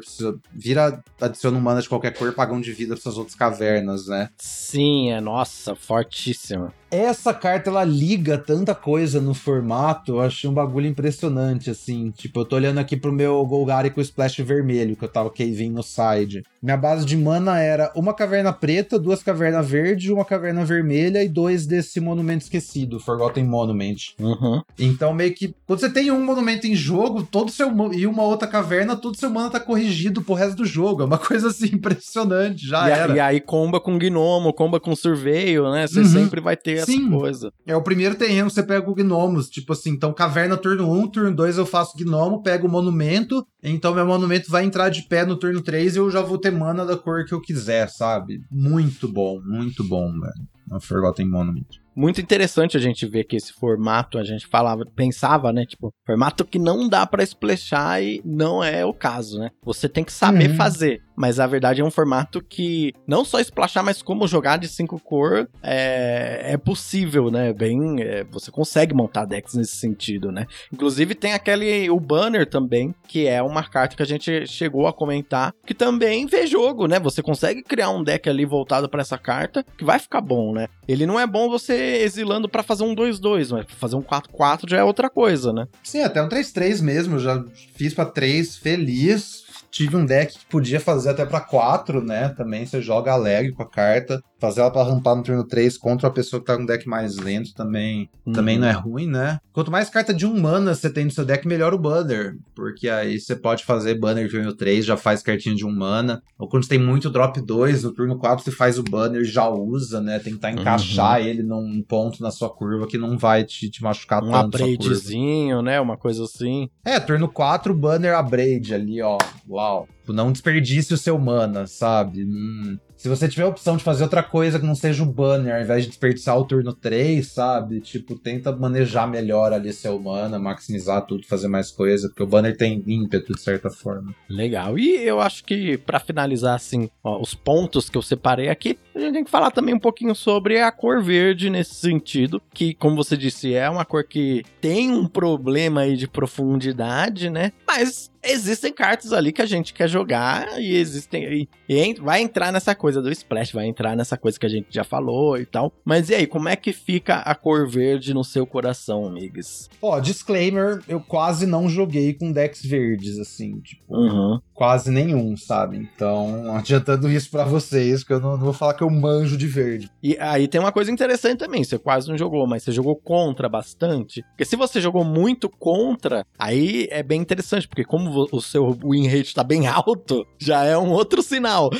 vira, adiciona um mana de qualquer cor, paga um de vida pra essas outras cavernas, né? Sim, é, nossa, fortíssima. Essa carta, ela liga tanta coisa no formato, eu achei um bagulho impressionante, assim. Tipo, eu tô olhando aqui pro meu Golgari com o splash vermelho, que eu tava caving no side. Minha base de mana era uma caverna preta, duas cavernas verde, uma caverna vermelha e dois desse monumento esquecido, Forgotten Monument. Uhum. Então, meio que, quando você tem um monumento em jogo, todo seu e uma outra caverna, todo seu mana tá corrigido pro resto do jogo. É uma coisa assim impressionante, já e, a- era. e aí comba com gnomo, comba com surveio, né? Você Uhum. sempre vai ter essa Sim. coisa. É o primeiro terreno, você pega o gnomos. Tipo assim, então caverna turno 1, turno 2 eu faço gnomo, pego o monumento. Então meu monumento vai entrar de pé no turno 3 e eu já vou ter mana da cor que eu quiser, sabe? Muito bom, muito bom, velho. Uma Forgotten Monument. Muito interessante a gente ver que esse formato, a gente falava, pensava, né? Tipo, formato que não dá pra splashar e não é o caso, né? Você tem que saber Uhum. fazer. Mas a verdade é um formato que não só splashar, mas como jogar de cinco cor é, é possível, né? Bem, é, você consegue montar decks nesse sentido, né? Inclusive tem aquele, o banner também, que é uma carta que a gente chegou a comentar, que também vê jogo, né? Você consegue criar um deck ali voltado pra essa carta, que vai ficar bom, né? Ele não é bom você exilando pra fazer um 2-2, mas fazer um 4-4 já é outra coisa, né? Sim, até um 3-3 mesmo. Já fiz pra 3 feliz. Tive um deck que podia fazer até pra 4, né? Também você joga alegre com a carta. Fazer ela pra rampar no turno 3 contra uma pessoa que tá com um deck mais lento também, também Uhum. não é ruim, né? Quanto mais carta de um mana você tem no seu deck, melhor o banner. Porque aí você pode fazer banner turno 3, já faz cartinha de um mana. Ou quando você tem muito drop 2, no turno 4 você faz o banner, já usa, né? Tentar encaixar ele num ponto na sua curva que não vai te, te machucar Um tanto. sua curva. upgradezinho, né? Uma coisa assim. É, turno 4, banner abrade ali, ó. Uau. Tipo, Não desperdice o seu mana, sabe? Hum. Se você tiver a opção de fazer outra coisa que não seja o banner, ao invés de desperdiçar o turno 3, sabe? Tipo, tenta manejar melhor ali seu mana, maximizar tudo, fazer mais coisa, porque o banner tem ímpeto de certa forma. Legal. E eu acho que pra finalizar assim, ó, os pontos que eu separei aqui, a gente tem que falar também um pouquinho sobre a cor verde nesse sentido, que como você disse, é uma cor que tem um problema aí de profundidade, né? Mas existem cartas ali que a gente quer jogar e existem e, e vai entrar nessa coisa do splash, vai entrar nessa coisa que a gente já falou e tal. Mas e aí, como é que fica a cor verde no seu coração, amigos? Ó, disclaimer, eu quase não joguei com decks verdes, assim, tipo, Uhum. quase nenhum, sabe? Então, adiantando isso pra vocês, que eu não, não vou falar que eu manjo de verde. E aí tem uma coisa interessante também, você quase não jogou, mas você jogou contra bastante. Porque se você jogou muito contra, aí é bem interessante, porque como o seu win rate tá bem alto, já é um outro sinal.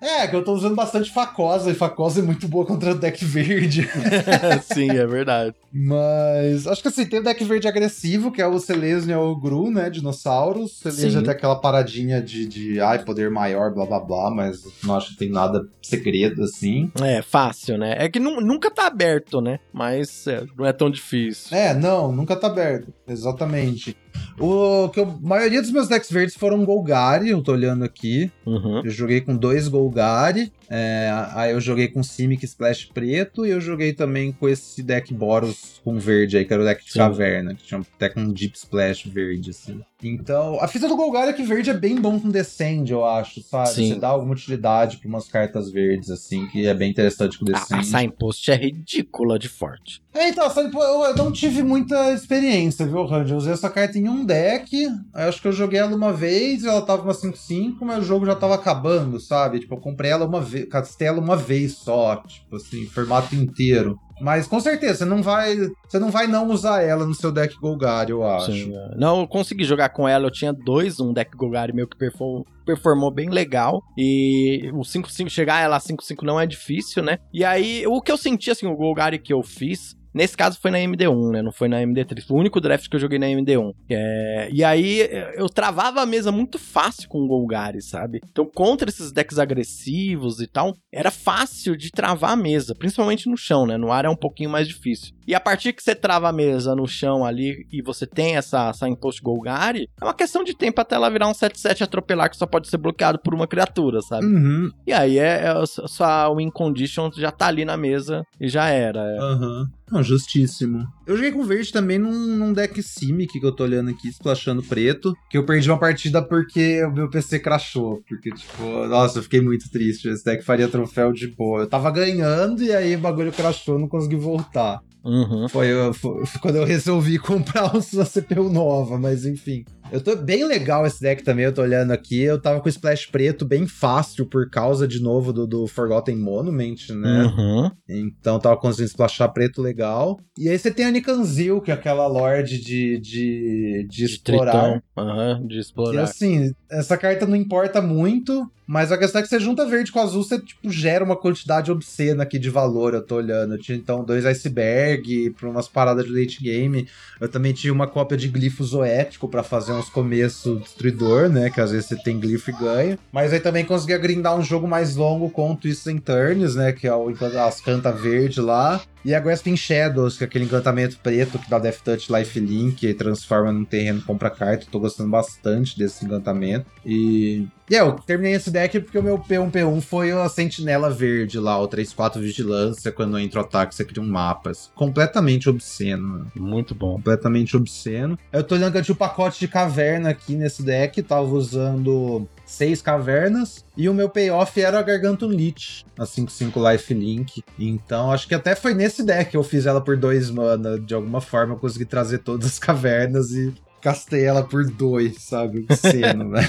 É, que eu tô usando bastante Facosa, e Facosa é muito boa contra o deck verde. Sim, é verdade. Mas acho que assim, tem o deck verde agressivo, que é o Selesnya e o Gru, né? Dinossauros. Selesnya tem aquela paradinha de, de ai, poder maior, blá blá blá, mas não acho que tem nada segredo assim. É, fácil, né? É que nu- nunca tá aberto, né? Mas é, não é tão difícil. É, não, nunca tá aberto. Exatamente. O que eu, a maioria dos meus decks verdes foram Golgari, eu tô olhando aqui. Uhum. Eu joguei com dois Golgari, é, aí eu joguei com Simic Splash preto e eu joguei também com esse deck Boros com verde aí, que era o deck de Sim. caverna, que tinha até com um Deep Splash verde, assim. Então, a fita do Golgari que verde é bem bom com Descend, eu acho, sabe? Sim. Você dá alguma utilidade pra umas cartas verdes, assim, que é bem interessante com A, a Descend. Signpost é ridícula de forte. É, então, sabe, eu, não tive muita experiência, viu, Randy? Eu usei essa carta em um deck, acho que eu joguei ela uma vez, ela tava uma 5-5, mas o jogo já tava acabando, sabe? Tipo, eu comprei ela uma vez, castei ela uma vez só, tipo assim, formato inteiro. Mas com certeza, você não vai. Você não vai não usar ela no seu deck Golgari, eu acho. Sim, é. Não, eu consegui jogar com ela. Eu tinha dois, um deck Golgari meu que performou, bem legal. E o 5-5, chegar ela a 5-5 não é difícil, né? E aí, o que eu senti, assim, o Golgari que eu fiz. Nesse caso foi na MD1, né? Não foi na MD3. Foi o único draft que eu joguei na MD1. É, E aí eu travava a mesa muito fácil com o Golgari, sabe? Então, contra esses decks agressivos e tal, era fácil de travar a mesa, principalmente no chão, né? No ar é um pouquinho mais difícil. E a partir que você trava a mesa no chão ali e você tem essa, essa impost Golgari, é uma questão de tempo até ela virar um 7-7 atropelar que só pode ser bloqueado por uma criatura, sabe? Uhum, E aí é, é sua win condition já tá ali na mesa e já era. é. aham. Não, justíssimo. Eu joguei com verde também num, num deck Simic que eu tô olhando aqui, splashando preto. Que eu perdi uma partida porque o meu PC crashou. Porque, tipo, nossa, eu fiquei muito triste. Esse deck faria troféu de boa. Eu tava ganhando e aí o bagulho crashou, não consegui voltar. Uhum. Foi, foi- foi quando eu resolvi comprar uma CPU nova, mas enfim. Eu tô bem legal esse deck também, eu tô olhando aqui. Eu tava com o splash preto bem fácil por causa, de novo, do, do Forgotten Monument, né? Uhum. Então tava conseguindo splashar preto legal. E aí você tem a Nikanzil, que é aquela lorde de, de, de De explorar. Aham, de E explorar. assim, essa carta não importa muito, mas a questão é que você junta verde com azul, você tipo, gera uma quantidade obscena aqui de valor, eu tô olhando. Eu tinha então dois iceberg pra umas paradas de late game. Eu também tinha uma cópia de glifo zoético pra fazer uns começos destruidor, né? Que às vezes você tem glifo e ganha. Mas aí também conseguia grindar um jogo mais longo com o Twists and Turns, né? Que é o as canta verde lá. E a Grasping Shadows, que é aquele encantamento preto que dá Death Touch Life Link e transforma num terreno compra carta. Tô gostando bastante desse encantamento. E. E é, eu terminei esse deck porque o meu P1P1 foi a Sentinela Verde lá, o 3-4 Vigilância. Quando entra o ataque, você cria um mapa. Completamente obsceno. né? Muito bom. completamente obsceno. Eu tô olhando que eu tinha um pacote de caverna aqui nesse deck, tava usando seis cavernas, e o meu payoff era a Garganton Lich, a 5-5 Life Link. Então acho que até foi nesse deck que eu fiz ela por dois mana, de alguma forma eu consegui trazer todas as cavernas e castei ela por dois, sabe? Obsceno, né?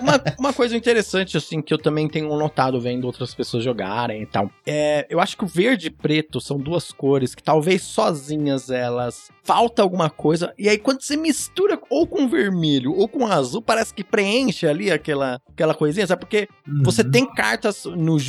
Uma, uma coisa interessante, assim, que eu também tenho notado vendo outras pessoas jogarem e tal. É, eu acho que o verde e preto são duas cores que talvez sozinhas elas falta alguma coisa. E aí, quando você mistura ou com vermelho ou com azul, parece que preenche ali aquela, aquela coisinha, sabe? Porque você Uhum. tem cartas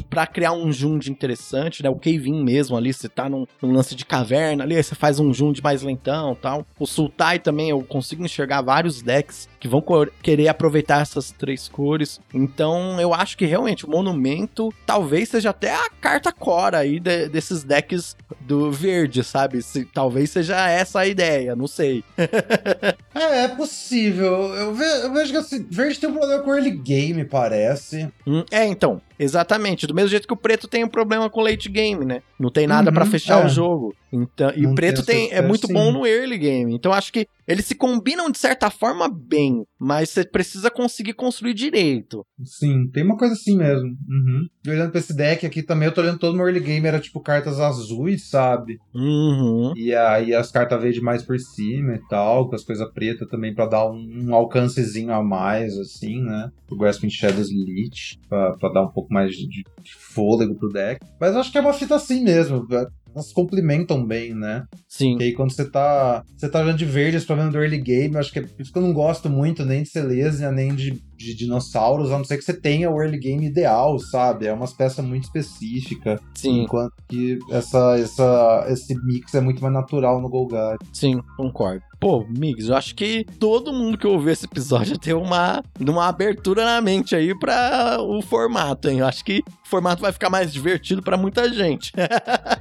pra criar um Jund interessante, né? O Cave-In mesmo ali, você tá num, num lance de caverna ali, aí você faz um Jund mais lentão e tal. O Sultai também, eu consigo enxergar vários decks que vão querer aproveitar essas três cores. Então, eu acho que realmente o Monumento talvez seja até a carta cora aí de- desses decks do verde, sabe? Se, talvez seja essa a ideia, não sei. É, é possível. Eu, ve- eu vejo que assim, verde tem um problema com early game, parece. Hum, É, então, exatamente. Do mesmo jeito que o preto tem um problema com late game, né? Não tem nada Uhum, pra fechar é. o jogo. Então, e Não o preto tem é muito sim. bom no early game. Então acho que eles se combinam de certa forma bem, mas você precisa conseguir construir direito. Sim, tem uma coisa assim mesmo. Uhum. Olhando pra esse deck aqui também, eu tô olhando todo meu early game, era tipo cartas azuis, sabe? Uhum. E aí as cartas verdes mais por cima e tal, com as coisas pretas também pra dar um, um alcancezinho a mais, assim, né? O Grasping Shadows Elite, pra, pra dar um pouco mais de, de fôlego pro deck. Mas eu acho que é uma fita assim mesmo. Elas complementam bem, né? Sim. E aí quando você tá. Você tá jogando de verde, esse problema do early game, eu acho que é por isso que eu não gosto muito nem de Selesnya, nem de de dinossauros, a não ser que você tenha o early game ideal, sabe? É umas peças muito específicas. Sim, Enquanto que essa, essa, esse mix é muito mais natural no Golgari. sim, concordo. Pô, Migs, eu acho que todo mundo que ouviu esse episódio tem uma, uma abertura na mente aí pra o formato, hein? Eu acho que o formato vai ficar mais divertido pra muita gente.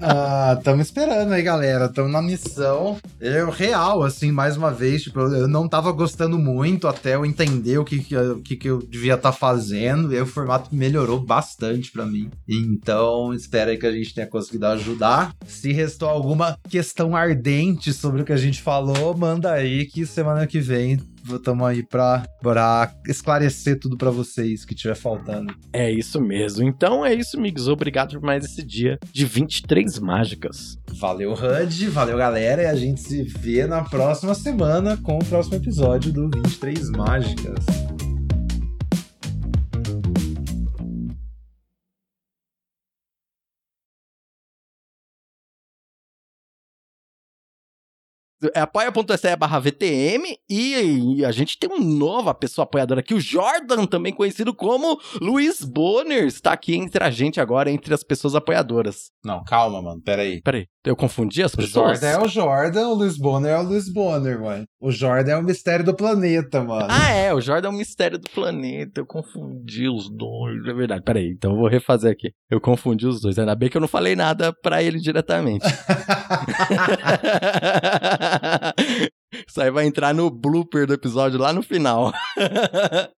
Ah, tamo esperando aí, galera. Tamo na missão. É o real, assim, mais uma vez. Tipo, eu não tava gostando muito até eu entender o que, que, o que, que eu devia estar fazendo. E aí o formato melhorou bastante pra mim. Então, espero aí que a gente tenha conseguido ajudar. Se restou alguma questão ardente sobre o que a gente falou, manda aí que semana que vem Tamo aí pra, pra esclarecer tudo pra vocês que tiver faltando. É isso mesmo. Então é isso, Migs. Obrigado por mais esse dia de 23 mágicas. Valeu, HUD, valeu, galera, e a gente se vê na próxima semana com o próximo episódio do 23 Mágicas. É apoia.se barra VTM e a gente tem uma nova pessoa apoiadora aqui, o Jordan, também conhecido como Luiz Bonner, está aqui entre a gente agora, entre as pessoas apoiadoras. Não, calma, mano, peraí. Peraí, eu confundi as O pessoas? Jordan é o Jordan, o Luiz Bonner é o Luiz Bonner, mano. O Jordan é o mistério do planeta, mano. Ah, é, o Jordan é o mistério do planeta. Eu confundi os dois. É verdade. Peraí, então eu vou refazer aqui. Eu confundi os dois. Ainda bem que eu não falei nada pra ele diretamente. Isso aí vai entrar no blooper do episódio lá no final.